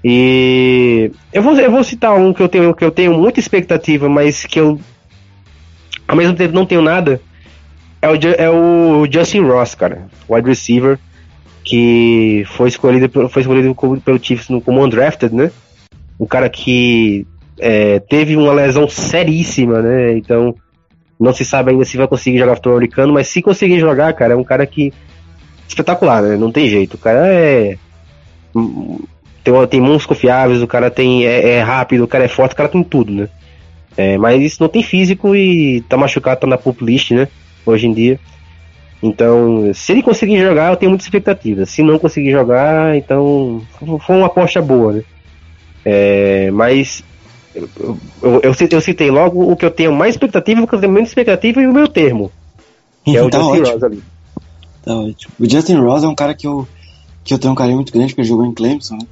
E eu vou, eu vou citar um que eu tenho que eu tenho muita expectativa, mas que eu ao mesmo tempo não tenho nada. É o, é o Justin Ross, cara, wide receiver, que foi escolhido, pelo- foi escolhido pelo Chiefs no- como undrafted, né? Um cara que é, teve uma lesão seríssima, né? Então não se sabe ainda se vai conseguir jogar futebol americano, mas se conseguir jogar, cara, é um cara que espetacular, né? Não tem jeito. O cara é hum, tem, tem mãos confiáveis, o cara tem é, é rápido, o cara é forte, o cara tem tudo, né? É, mas não tem físico e tá machucado, tá na pulp list, né? Hoje em dia. Então, se ele conseguir jogar, eu tenho muita expectativa. Se não conseguir jogar, então foi uma aposta boa, né? É, mas eu, eu, eu, citei- eu citei logo o que eu tenho mais expectativa, o que eu tenho menos expectativa e o meu termo. Que é o tá Justin ótimo. Ross ali. Tá ótimo. O Justin Ross é um cara que eu, que eu tenho um carinho muito grande, porque ele jogou em Clemson, né?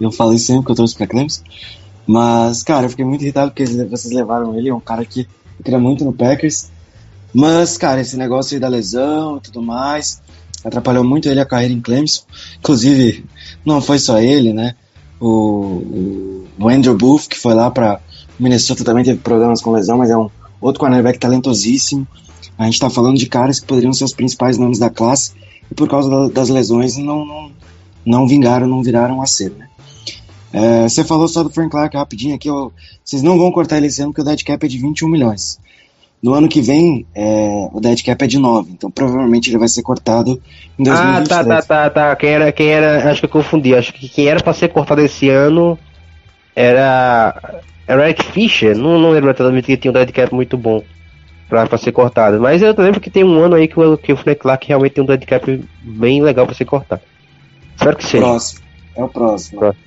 Eu falei sempre que eu trouxe pra Clemson. Mas, cara, eu fiquei muito irritado porque vocês levaram ele, é um cara que eu queria muito no Packers. Mas, cara, esse negócio aí da lesão e tudo mais atrapalhou muito ele a carreira em Clemson. Inclusive, não foi só ele, né? O, o, Andrew Booth, que foi lá pra Minnesota, também teve problemas com lesão, mas é um outro cornerback talentosíssimo. A gente tá falando de caras que poderiam ser os principais nomes da classe e por causa da- das lesões não, não, não vingaram, não viraram a ser, né? É, você falou só do Frank Clark rapidinho aqui, vocês não vão cortar ele esse ano porque o dead cap é de 21 milhões. No ano que vem, é, o dead cap é de 9, então provavelmente ele vai ser cortado em 2023. Ah, tá, tá, tá, tá. Quem era, quem era, acho que eu confundi. Acho que quem era pra ser cortado esse ano era. Era Eric Fischer. Não, não lembro exatamente que tinha um dead cap muito bom pra, pra ser cortado. Mas eu lembro que tem um ano aí que o, que o Frank Clark realmente tem um dead cap bem legal pra ser cortado. Espero que seja. Próximo. É o próximo. Próximo.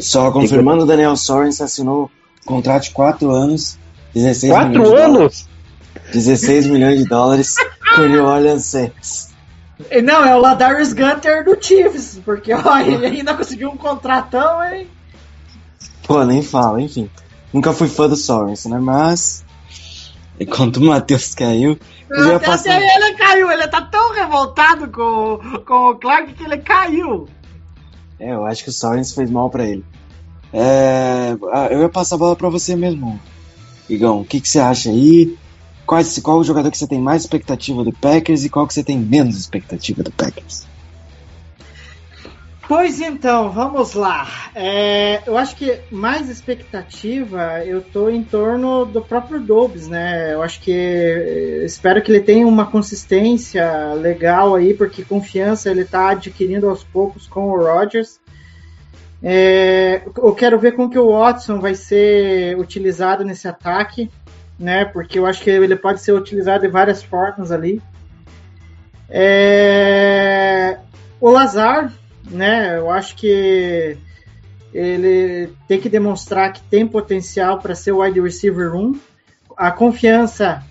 Só confirmando, o Daniel Sorensen assinou contrato de 4 anos, 16 Quatro anos? 16 milhões de dólares com o New Orleans Saints. Não, é o Ladarius Gunter do Chiefs, porque ó, ele ainda conseguiu um contratão, hein? Pô, nem fala, enfim. Nunca fui fã do Sorensen, né? Mas. Enquanto o Matheus caiu, ia Até, passar. até ele caiu, ele tá tão revoltado com, com o Clark que ele caiu. É, eu acho que o Sorensen fez mal pra ele. É, ah, eu ia passar a bola pra você mesmo, Igão. O que, que você acha aí? Qual, qual o jogador que você tem mais expectativa do Packers e qual que você tem menos expectativa do Packers? Pois então, vamos lá. É, eu acho que mais expectativa eu tô em torno do próprio Dobbs, né? Eu acho que eh, espero que ele tenha uma consistência legal aí, porque confiança ele tá adquirindo aos poucos com o Rodgers. É, eu quero ver como que o Watson vai ser utilizado nesse ataque, né? Porque eu acho que ele pode ser utilizado de várias formas ali. É, o Lazar, né? Eu acho que ele tem que demonstrar que tem potencial para ser o wide receiver 1. A confiança,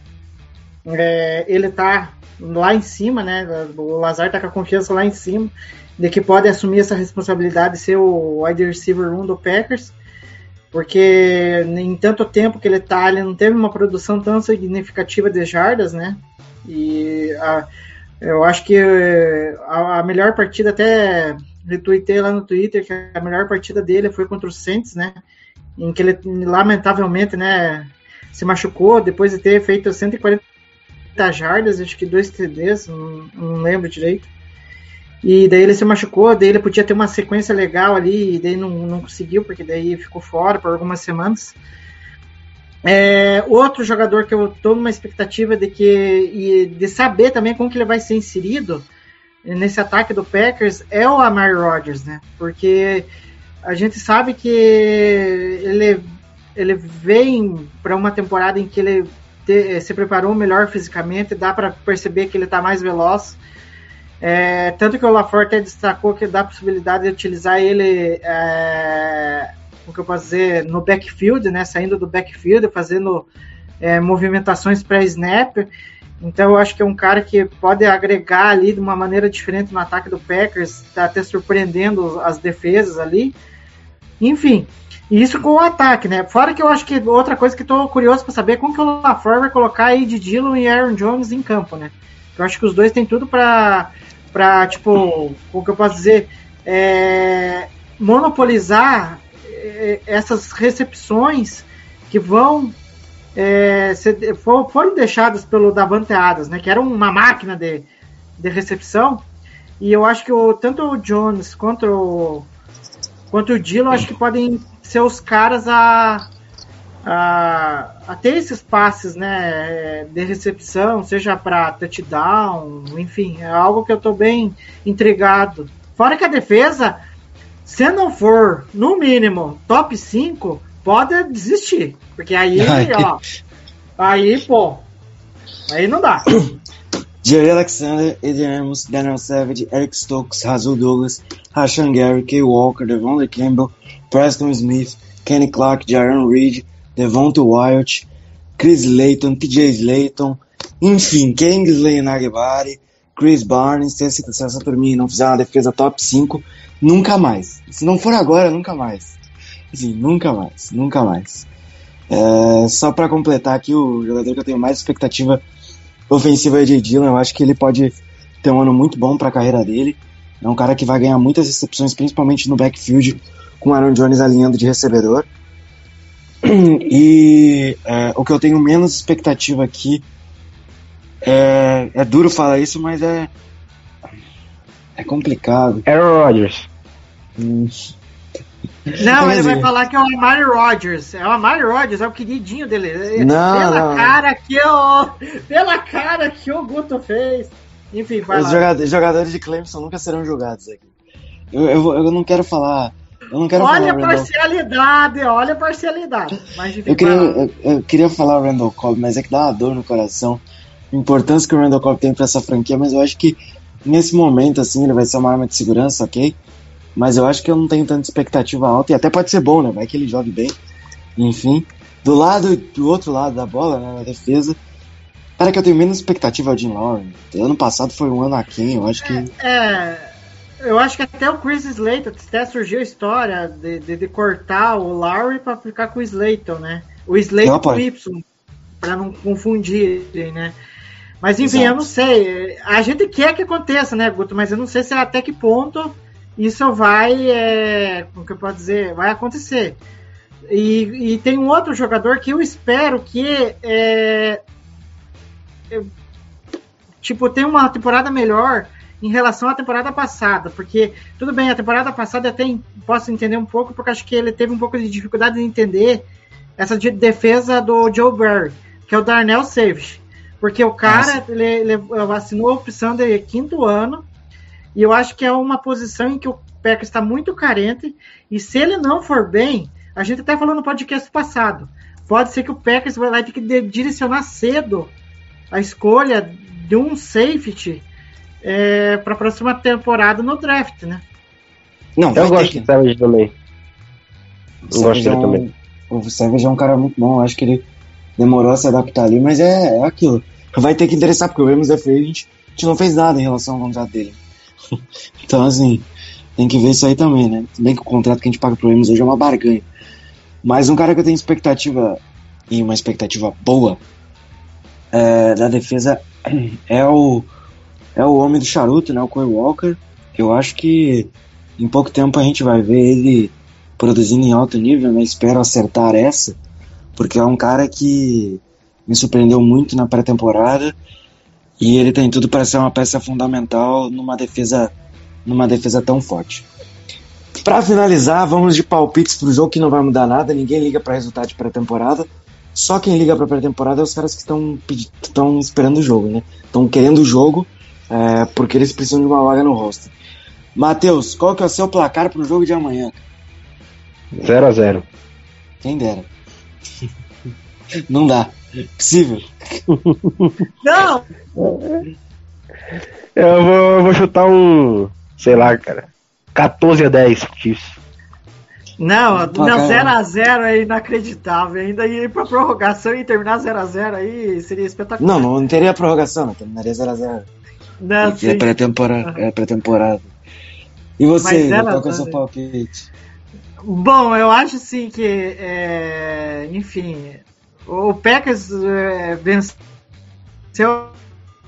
é, ele tá lá em cima, né? O Lazar tá com a confiança lá em cima de que pode assumir essa responsabilidade de ser o wide receiver 1 do Packers, porque em tanto tempo que ele tá, ele não teve uma produção tão significativa de jardas, né? E a, eu acho que a, a melhor partida até retuitei lá no Twitter que a melhor partida dele foi contra o Saints, né? Em que ele lamentavelmente, né, se machucou depois de ter feito 140 jardas, acho que dois TDs, não, não lembro direito. E daí ele se machucou, daí ele podia ter uma sequência legal ali, e daí não, não conseguiu, porque daí ficou fora por algumas semanas. É, outro jogador que eu estou numa expectativa de que de saber também como que ele vai ser inserido nesse ataque do Packers é o Amari Rodgers, né? Porque a gente sabe que ele, ele vem para uma temporada em que ele te, se preparou melhor fisicamente, dá para perceber que ele está mais veloz. É, tanto que o LaForte destacou que dá a possibilidade de utilizar ele, é, o que eu posso dizer, no backfield, né, saindo do backfield, fazendo é, movimentações pré-snap. Então eu acho que é um cara que pode agregar ali de uma maneira diferente no ataque do Packers, tá até surpreendendo as defesas ali. Enfim, isso com o ataque, né? Fora que eu acho que outra coisa que estou curioso para saber é como que o LaFleur vai colocar aí de Dillon e Aaron Jones em campo, né? Eu acho que os dois têm tudo para para tipo, o que eu posso dizer, é, monopolizar é, essas recepções que vão é, ser, foram deixadas pelo Davante Adams, né, que era uma máquina de, de recepção, e eu acho que o, tanto o Jones quanto o, quanto o Dillon acho que podem ser os caras a, a, a ter esses passes né, de recepção, seja para touchdown, enfim, é algo que eu estou bem intrigado. Fora que a defesa, se não for, no mínimo, top 5, pode desistir. Porque aí, [LAUGHS] ó, aí, pô, aí não dá. [COUGHS] Jerry Alexander, Adrian Amos, Daniel Savage, Eric Stokes, Razul Douglas, Rashan Gary, Kay Walker, Devon Campbell, Preston Smith, Kenny Clark, Jaron Reed, Devonta Wyatt, Chris Layton, TJ Slayton, enfim, Kingsley Nagbari, Chris Barnes, se essa, se essa turminha não fizer uma defesa top 5, nunca mais. Se não for agora, nunca mais. Assim, nunca mais, nunca mais. É, só para completar aqui, o jogador que eu tenho mais expectativa ofensiva é J. Dillon. Eu acho que ele pode ter um ano muito bom para a carreira dele. É um cara que vai ganhar muitas recepções, principalmente no backfield, com Aaron Jones alinhando de recebedor. [CLEARS THROAT] E é, o que eu tenho menos expectativa aqui é, é duro falar isso, mas é é complicado. Aaron Rodgers. Hum. Não, ele vai falar que é o Amari Rodgers. É o Amari Rodgers, é o queridinho dele. Não, pela não. cara que o. Pela cara que o Guto fez. Enfim, vai Os lá. jogadores, de Clemson nunca serão jogados aqui. Eu, eu, eu não quero falar. Eu não quero Olha a falar Randall. parcialidade, olha a parcialidade. Eu queria, eu, eu queria falar o Randall Cobb, mas é que dá uma dor no coração. A importância que o Randall Cobb tem pra essa franquia, mas eu acho que nesse momento, assim, ele vai ser uma arma de segurança, ok? Mas eu acho que eu não tenho tanta expectativa alta, e até pode ser bom, né? Vai que ele jogue bem. Enfim. Do lado, do outro lado da bola, né, na defesa, cara que eu tenho menos expectativa é o Jim Lauren. Ano passado foi um ano aquém, eu acho que. É, eu acho que até o Chris Slayton, até surgiu a história de, de, de cortar o Lowry para ficar com o Slayton, né? O Slayton com. Y, para não confundir, né? Mas enfim, Exato. eu não sei. A gente quer que aconteça, né, Guto? Mas eu não sei se até que ponto isso vai, é, como que eu posso dizer, vai acontecer. E, e tem um outro jogador que eu espero que é, eu- tipo tenha uma temporada melhor em relação à temporada passada, porque tudo bem, a temporada passada até posso entender um pouco, porque acho que ele teve um pouco de dificuldade em entender essa de defesa do Joe Barry, que é o Darnell Savage. Porque o cara ele, ele assinou a opção de quinto ano, e eu acho que é uma posição em que o Packers está muito carente e se ele não for bem, a gente até falou no podcast passado, pode ser que o Packers vai ter que de- direcionar cedo a escolha de um safety para a próxima temporada no draft, né? Não, Eu gosto que. do Savage também. O Eu gosto é dele um- também. O Savage é um cara muito bom. eu Acho que ele demorou a se adaptar ali, mas é, é aquilo. Vai ter que endereçar, porque o Ramos é feio a gente, a gente não fez nada em relação ao contrato dele. [LAUGHS] então, assim, tem que ver isso aí também, né? Se bem que o contrato que a gente paga pro Ramos hoje é uma barganha. Mas um cara que eu tenho expectativa, e uma expectativa boa, é, da defesa [CLEARS THROAT] é o, é o homem do charuto, né? O Corey Walker. Eu acho que em pouco tempo a gente vai ver ele produzindo em alto nível, né? Espero acertar essa, porque é um cara que me surpreendeu muito na pré-temporada e ele tem tudo para ser uma peça fundamental numa defesa numa defesa tão forte. Para finalizar, vamos de palpites pro jogo que não vai mudar nada, ninguém liga para resultado de pré-temporada. Só quem liga para pré-temporada é os caras que estão esperando o jogo, né? Estão querendo o jogo é, porque eles precisam de uma vaga no roster. Matheus, qual que é o seu placar pro jogo de amanhã? 0x0. Quem dera. Não dá. Possível. Não, Eu vou, eu vou chutar um. Sei lá, cara. 14 a 10 Chiefs. não, não cara. 0x0 é inacreditável. Ainda ir pra prorrogação e terminar 0x0 aí seria espetacular. Não, não, não teria prorrogação, não. Terminaria 0x0. Não, É sim. pré-temporada. É pré-temporada. E você, Mas Igor, zero a qual que é o seu palpite? Bom, eu acho assim que, é, enfim, o Packers é, venceu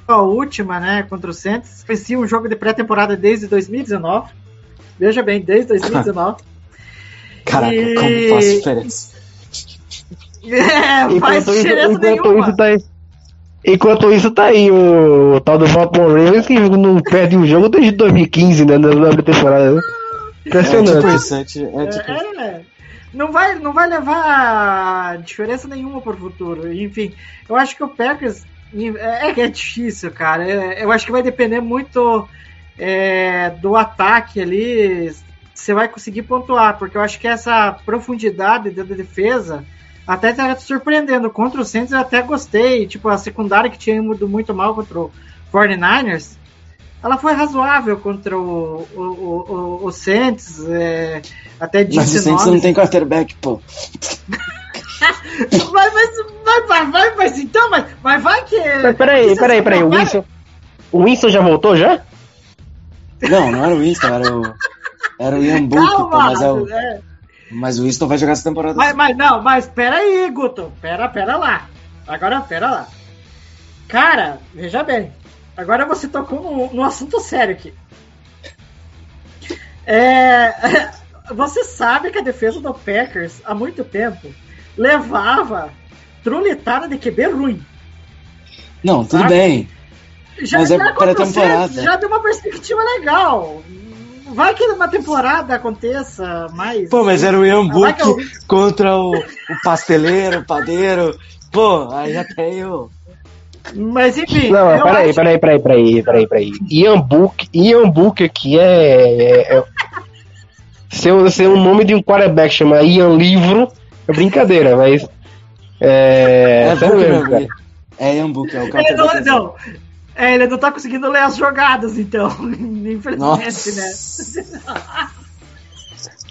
a última, né, contra o Saints. Vencia um jogo de pré-temporada desde 2019. Veja bem, desde 2019. [LAUGHS] Caraca, E- como faz diferença. [LAUGHS] é, faz Enquanto isso, diferença enquanto nenhuma. isso tá. Enquanto isso tá aí o, tal do Baltimore Ravens que não perde um jogo desde 2015, né? Na temporada. né? É tipo Impressionante. é tipo, é tipo isso. É, não vai, não vai levar diferença nenhuma pro futuro. Enfim, eu acho que o Packers é que é difícil, cara. É, eu acho que vai depender muito é, do ataque ali. Você vai conseguir pontuar, porque eu acho que essa profundidade da defesa até tá surpreendendo. Contra o Saints eu até gostei. Tipo, a secundária que tinha ido muito mal contra o 49ers, ela foi razoável contra o, o, o, o, o Saints. é, até Mas o disse Saints não tem quarterback, pô. [LAUGHS] Mas, mas, mas, mas, vai, mas então, mas, mas vai que. Mas peraí, peraí, peraí. O Winston, o Winston já voltou já? Não, não era o Winston, era o. Era o Ian Book, mas, é o, é. Mas o Winston vai jogar essa temporada. Mas, mas não, mas pera aí, Guto. Pera, pera lá. Agora, pera lá. Cara, veja bem. Agora você tocou num, num assunto sério aqui. É, [LAUGHS] você sabe que a defesa do Packers, há muito tempo, levava truletada de QB ruim. Não, tudo Sabe? bem. Já, Mas é já pré-temporada. Já deu uma perspectiva legal. Vai que numa temporada aconteça mais. Pô, mas era o Ian que eu- Book contra o, o pasteleiro, o padeiro. Pô, aí já tem o. Mas enfim. Não, eu peraí, acho- peraí, peraí, peraí, peraí, peraí. Ian Book, Ian Book aqui é. é, é se, o, se o nome de um quarterback chama Ian Livro, é brincadeira, mas. É. É, Book mesmo. É Ian Book, é o cara. não, não. É, ele não tá conseguindo ler as jogadas, então. [LAUGHS] Infelizmente, né?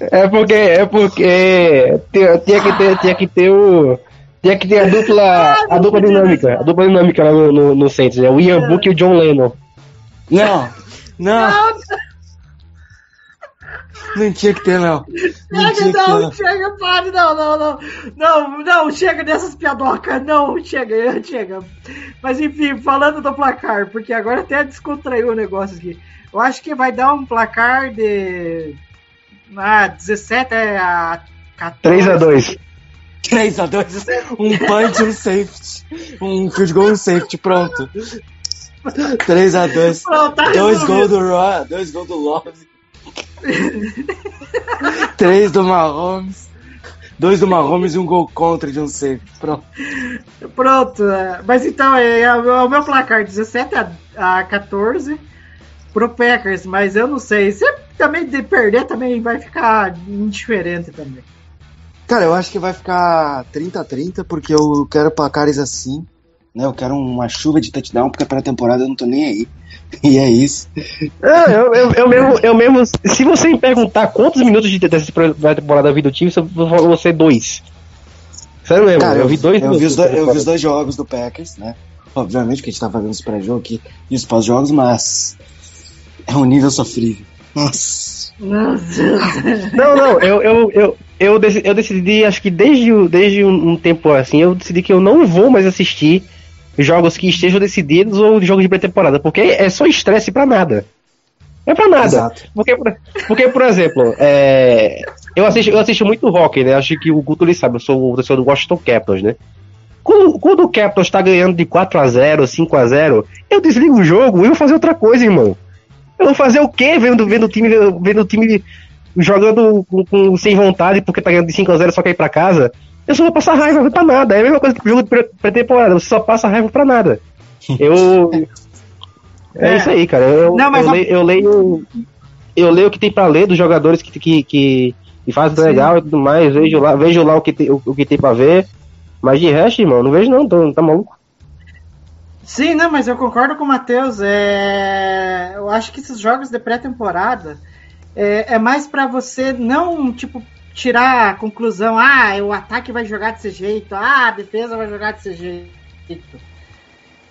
É porque. É porque. Tinha, tinha que ter, tinha que ter o. Tinha que ter a dupla. [LAUGHS] A dupla dinâmica. A dupla dinâmica lá no, no, no Saints, é o Ian Book e o John Lennon. Não, não, Não, não tinha que ter, não. Não tinha chega, não, não. chega, pare, não, não, não. Não, não, chega dessas piadocas, não, chega, [LAUGHS] chega. Mas enfim, falando do placar, porque agora até descontraiu o negócio aqui. Eu acho que vai dar um placar de. Ah, 17 a 14. 3x2. 3x2, um punch e um safety. Um field goal e um safety, pronto. 3x2. Pronto, tá Dois gols do Raw, dois gols do Love. [LAUGHS] Três do Mahomes. Dois do Mahomes e um gol contra de um safety. Pronto. Pronto, é, mas então é, é o meu placar 17 a, a 14 pro Packers, mas eu não sei. Se, também de perder também vai ficar indiferente também. Cara, eu acho que vai ficar 30 a 30, porque eu quero placares assim, né? Eu quero uma chuva de touchdown, porque pra temporada eu não tô nem aí. [LAUGHS] E é isso. Eu, eu, eu mesmo, eu mesmo. Se você me perguntar quantos minutos de dessa temporada eu vi do time, eu vou ser dois. Sério mesmo, Cara, eu, vi dois eu vi, os dois, eu vi os dois jogos do Packers, né? Obviamente que a gente tá fazendo os pré-jogo aqui e os pós-jogos, mas é um nível sofrível. Nossa. Não, não, eu, eu, eu, eu, dec- eu decidi, acho que desde, o- desde um, um tempo assim, eu decidi que eu não vou mais assistir jogos que estejam decididos ou jogos de pré-temporada, porque é só estresse pra nada. É pra nada. Exato. Porque, por- porque, por exemplo, é, eu, assisto, eu assisto muito hockey, né? Acho que o Guto ele sabe, eu sou o torcedor do Washington Capitals, né? Quando, quando o Capitals tá ganhando de 4x0, 5x0, eu desligo o jogo e vou fazer outra coisa, irmão. Eu vou fazer o quê vendo, vendo o time, vendo o time jogando com, com- sem vontade porque tá ganhando de 5x0 só quer ir pra casa? Eu só vou passar raiva pra nada. É a mesma coisa que o jogo pré-temporada, você só passa raiva pra nada. Eu. É, [LAUGHS] É. isso aí, cara. Eu, Não, mas eu, leio, eu leio. Eu leio o que tem pra ler dos jogadores que, que, que, que fazem Sim. legal e tudo mais. Vejo lá, vejo lá o, que tem, o, o que tem pra ver. Mas de resto, irmão, não vejo não, tô, tá maluco. Sim, não, mas eu concordo com o Matheus. É... Eu acho que esses jogos de pré-temporada é, é mais pra você não, tipo, tirar a conclusão, ah, o ataque vai jogar desse jeito, ah, a defesa vai jogar desse jeito.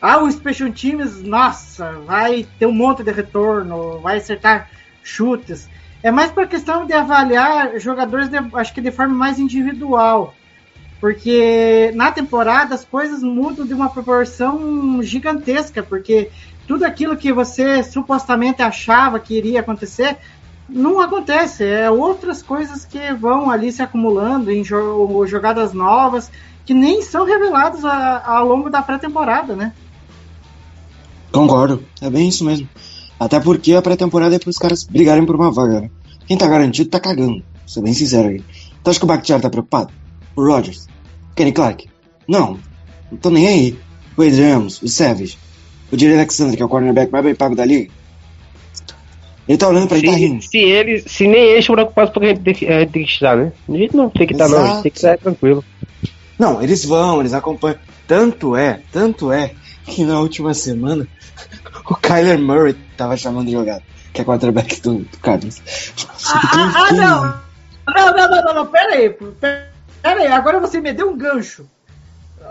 Ah, o Special Teams, nossa, vai ter um monte de retorno, vai acertar chutes. É mais pra questão de avaliar jogadores, de- acho que de forma mais individual. Porque na temporada as coisas mudam de uma proporção gigantesca, porque tudo aquilo que você supostamente achava que iria acontecer não acontece. É outras coisas que vão ali se acumulando em jo- jogadas novas que nem são reveladas a- ao longo da pré-temporada, né? Concordo. É bem isso mesmo. Até porque a pré-temporada é pros caras brigarem por uma vaga, né? Quem tá garantido tá cagando. Ser bem sincero aí. Tu acha que o Bakhtiari tá preocupado? O Rodgers? Kenny Clark? Não. Não tô nem aí. O Adrian o Savage, o Jerry Alexander, que é o cornerback mais bem pago da liga. Ele tá olhando pra ele e tá rindo. Se, se eles, se nem eles estão preocupados porque a gente tem que, a gente tem que estar, né? A gente não tem que estar, não, a gente tem que estar tranquilo. Não, eles vão, eles acompanham. Tanto é, tanto é, que na última semana [LAUGHS] o Kyler Murray tava chamando de jogada, que é quarterback do, do Cardinals. Ah, ah, ah, não! Não, não, não, não, não, pera aí. Pera aí, agora você me deu um gancho.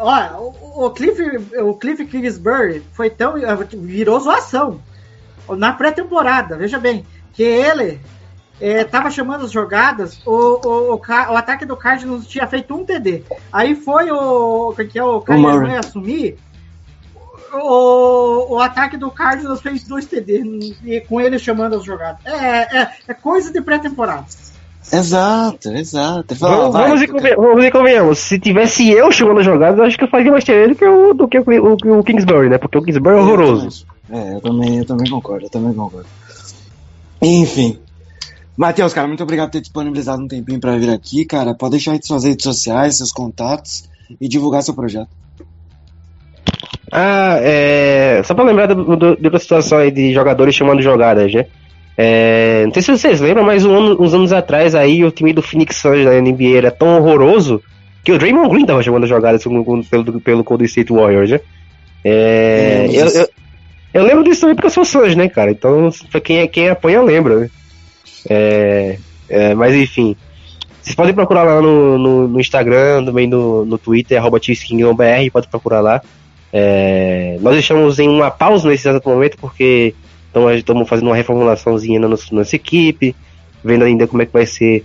Olha, o, o Cliff, o Cliff Kingsbury foi tão. virou zoação. Na pré-temporada, veja bem, que ele eh, tava chamando as jogadas, o, o, o, o ataque do Cardinals tinha feito um TD. Aí foi o. Que é o Kyler assumir. O, o ataque do Cardinals fez dois TD e com ele chamando as jogadas. É, é, é coisa de pré-temporada. Exato, exato. Fala, Vamos, vai, vamos, e conven- vamos e convenhamos. Se tivesse eu chamando jogadas, eu acho que eu faria mais TD do que o, do que o, o, o Kingsbury, né? Porque o Kingsbury é horroroso. É, eu também, eu também concordo, eu também concordo. Enfim. Matheus, cara, muito obrigado por ter disponibilizado um tempinho pra vir aqui, cara. Pode deixar aí suas redes sociais, seus contatos e divulgar seu projeto. Ah, é. Só pra lembrar do, do, de outra situação aí de jogadores chamando jogadas, né? É, não sei se vocês lembram, mas um ano- uns anos atrás aí o time do Phoenix Suns da NBA era tão horroroso que o Draymond Green tava chamando jogadas com- pelo, pelo Golden State Warriors, né? É, É, eu, eu, eu lembro disso também porque eu sou Suns, né, cara? Então quem, quem apanha lembra, né? É, é, mas enfim. Vocês podem procurar lá no, no, no Instagram, também no, no Twitter, arroba pode procurar lá. É, nós deixamos em uma pausa nesse exato momento porque então, estamos fazendo uma reformulaçãozinha na nossa, nossa equipe, vendo ainda como é que vai ser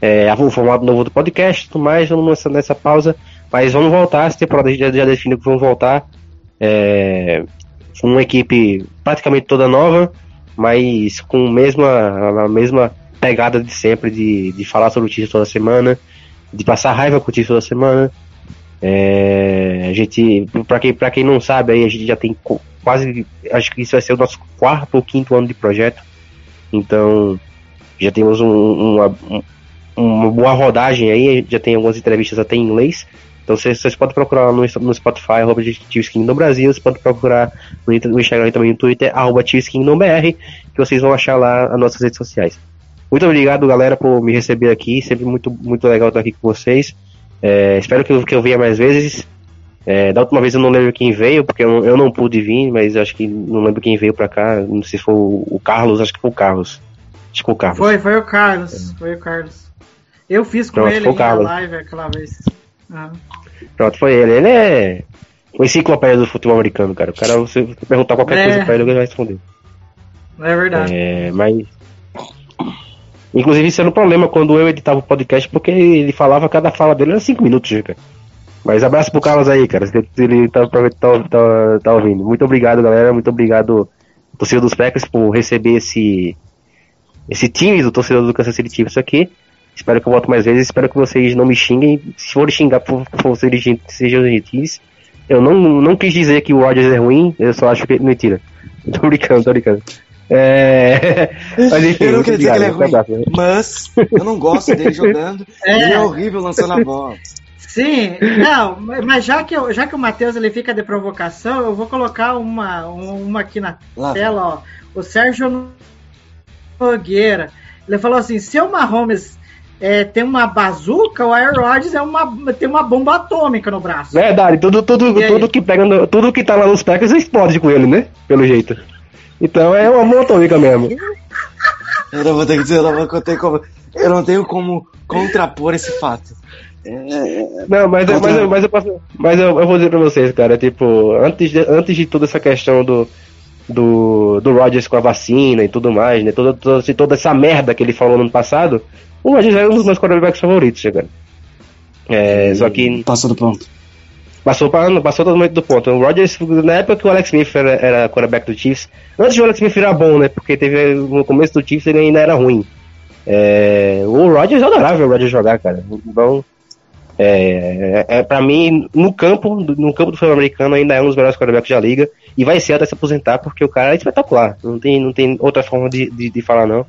é, o formato novo do podcast tudo mais, vamos nessa, nessa pausa, mas vamos voltar, essa temporada já, já definiu que vamos voltar é, uma equipe praticamente toda nova, mas com a mesma, a mesma pegada de sempre, de, de falar sobre o título toda semana, de passar raiva com o título toda semana, é, a gente, pra quem, quem não sabe, aí a gente já tem quase, acho que isso vai ser o nosso quarto ou quinto ano de projeto. Então, já temos um- uma, um- uma boa rodagem aí, já tem algumas entrevistas até em inglês. Então vocês, vocês podem procurar no, no Spotify, arroba no Brasil, vocês podem procurar no, no Instagram e também no Twitter, arroba BR, que vocês vão achar lá as nossas redes sociais. Muito obrigado, galera, por me receber aqui. Sempre muito, muito legal estar aqui com vocês. É, espero que eu, que eu venha mais vezes. É, da última vez eu não lembro quem veio, porque eu, não- eu não pude vir, mas acho que não lembro quem veio pra cá. Não sei se foi o, Carlos, acho que foi o Carlos. Acho que foi o Carlos. Foi, foi o Carlos. Foi o Carlos. Eu fiz com Pronto, ele na live aquela vez. Ah. Pronto, foi ele. Ele é uma enciclopédia do futebol americano, cara. O cara, você perguntar qualquer É. coisa pra ele, ele vai responder. É verdade. É, mas. Inclusive, isso era um problema quando eu editava o podcast, porque ele falava, cada fala dele era 5 minutos, cara. Mas abraço pro Carlos aí, cara. Ele tá, tá, tá, tá ouvindo. Muito obrigado, galera. Muito obrigado, torcedor dos Packers, por receber esse. Esse time do torcedor do Kansas City Chiefs aqui. Espero que eu volte mais vezes. Espero que vocês não me xinguem. Se forem xingar, por favor, sejam gentis. Eu não, não quis dizer que o Rodgers é ruim, eu só acho que. Mentira. [LAUGHS] Tô brincando, tô brincando. É... [LAUGHS] Mas enfim, Eu não queria dizer que ele é ruim, mas eu não gosto dele [LAUGHS] jogando. É. Ele é horrível lançando a bola. Sim, não, mas já que, eu- já que o Matheus ele fica de provocação, eu vou colocar uma, uma aqui na Lá. tela, ó. O Sérgio Nogueira. Ele falou assim: se o Mahomes é, tem uma bazuca, o Aaron Rodgers é uma, tem uma bomba atômica no braço. Verdade, tudo, tudo, tudo que pega no- tudo que tá lá nos Packers explode com ele, né? Pelo jeito. Então é uma bomba atômica mesmo. Eu não vou ter que dizer, eu não vou ter como. Eu não tenho como contrapor esse fato. É, Não, mas, Contra- mas, eu- mas, eu, posso- mas eu, eu vou dizer pra vocês, cara, tipo, antes de, antes de toda essa questão do, do, do Rodgers com a vacina e tudo mais, né? Toda, toda, toda essa merda que ele falou no ano passado, o Rodgers era um dos meus quarterbacks favoritos, cara. É, só que passou do ponto. passou, passou totalmente do ponto. O Rodgers, na época que o Alex Smith era, era quarterback do Chiefs, antes de o Alex Smith virar bom, né? Porque teve no começo do Chiefs ele ainda era ruim. É, o Rodgers eu adorava ver o Rodgers jogar, cara. Então, é, é, é, pra mim, no campo, no campo do futebol americano, ainda é um dos melhores quarterbacks da liga. E vai ser até se aposentar, porque o cara é espetacular. Não tem, não tem outra forma de, de, de falar, não.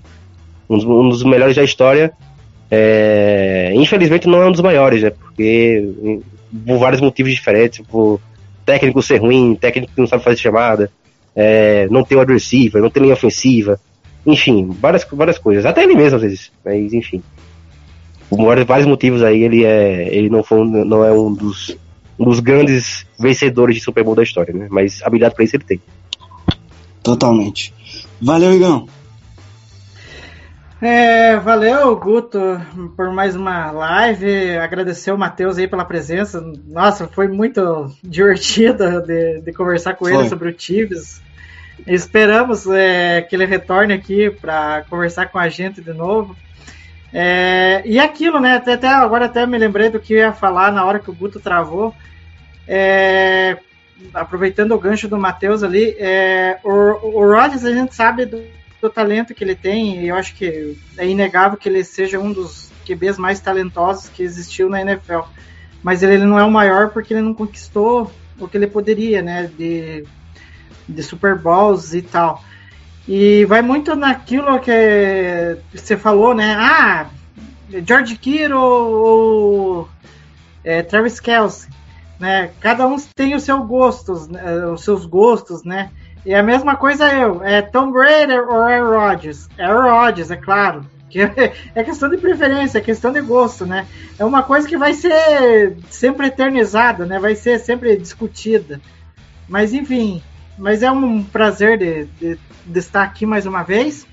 Um dos, melhores da história. É, infelizmente não é um dos maiores, né? Porque por vários motivos diferentes, por técnico ser ruim, técnico que não sabe fazer chamada, é, não ter o receiver, não ter linha ofensiva, enfim, várias, várias coisas. Até ele mesmo às vezes, mas enfim. Por vários- motivos aí ele é ele não foi não é um dos um dos grandes vencedores de Super Bowl da história, né? Mas habilidade pra isso ele tem. Totalmente. Valeu, Igão. É, valeu, Guto, por mais uma live. Agradecer o Matheus aí pela presença. Nossa, foi muito divertido de, de conversar com ele Foi. sobre o Tives. Esperamos é, que ele retorne aqui para conversar com a gente de novo. É, e aquilo, né? Até, até agora até me lembrei do que eu ia falar na hora que o Guto travou. É, aproveitando o gancho do Matheus ali, é, o, o Rodgers a gente sabe do, do talento que ele tem, eu acho que é inegável que ele seja um dos QBs mais talentosos que existiu na NFL. Mas ele, ele não é o maior porque ele não conquistou o que ele poderia, né? De, de Super Bowls e tal. E vai muito naquilo que você falou, né? Ah, George Kittle ou é, Travis Kelsey, né? Cada um tem os seus gostos, né? os seus gostos, né? E a mesma coisa eu, é Tom Brady ou Aaron Rodgers? Aaron Rodgers, é claro. [LAUGHS] É questão de preferência, é questão de gosto, né? É uma coisa que vai ser sempre eternizada, né? Vai ser sempre discutida. Mas enfim, mas é um prazer de, de, de estar aqui mais uma vez.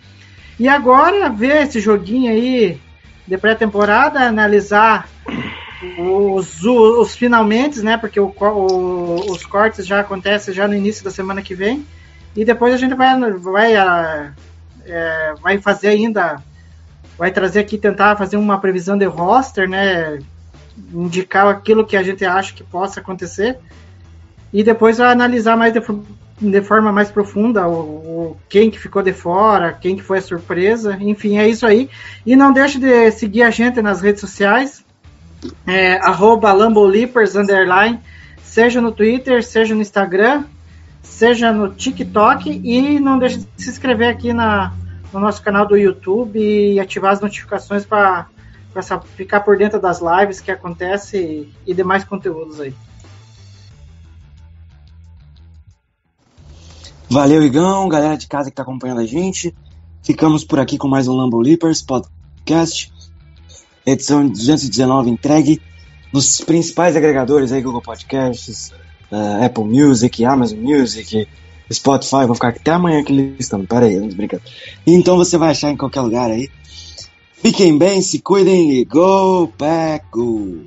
E agora ver esse joguinho aí de pré-temporada, analisar os, os finalmente, né? Porque o, o, os cortes já acontecem já no início da semana que vem. E depois a gente vai, vai, é, vai fazer ainda. Vai trazer aqui, tentar fazer uma previsão de roster, né? Indicar aquilo que a gente acha que possa acontecer. E depois vai analisar mais de, de forma mais profunda o, o, quem que ficou de fora, quem que foi a surpresa. Enfim, é isso aí. E não deixe de seguir a gente nas redes sociais é, arroba Lambolipers, underline, seja no Twitter, seja no Instagram, seja no TikTok e não deixe de se inscrever aqui na, no nosso canal do YouTube e ativar as notificações para ficar por dentro das lives que acontecem e, e demais conteúdos aí. Valeu, Igão, galera de casa que tá acompanhando a gente. Ficamos por aqui com mais um Lambo Leapers podcast, edição 219 entregue nos principais agregadores aí, Google Podcasts, uh, Apple Music, Amazon Music, Spotify, vou ficar até amanhã aqui listando, pera aí, não brincando. Então você vai achar em qualquer lugar aí. Fiquem bem, se cuidem e go back go!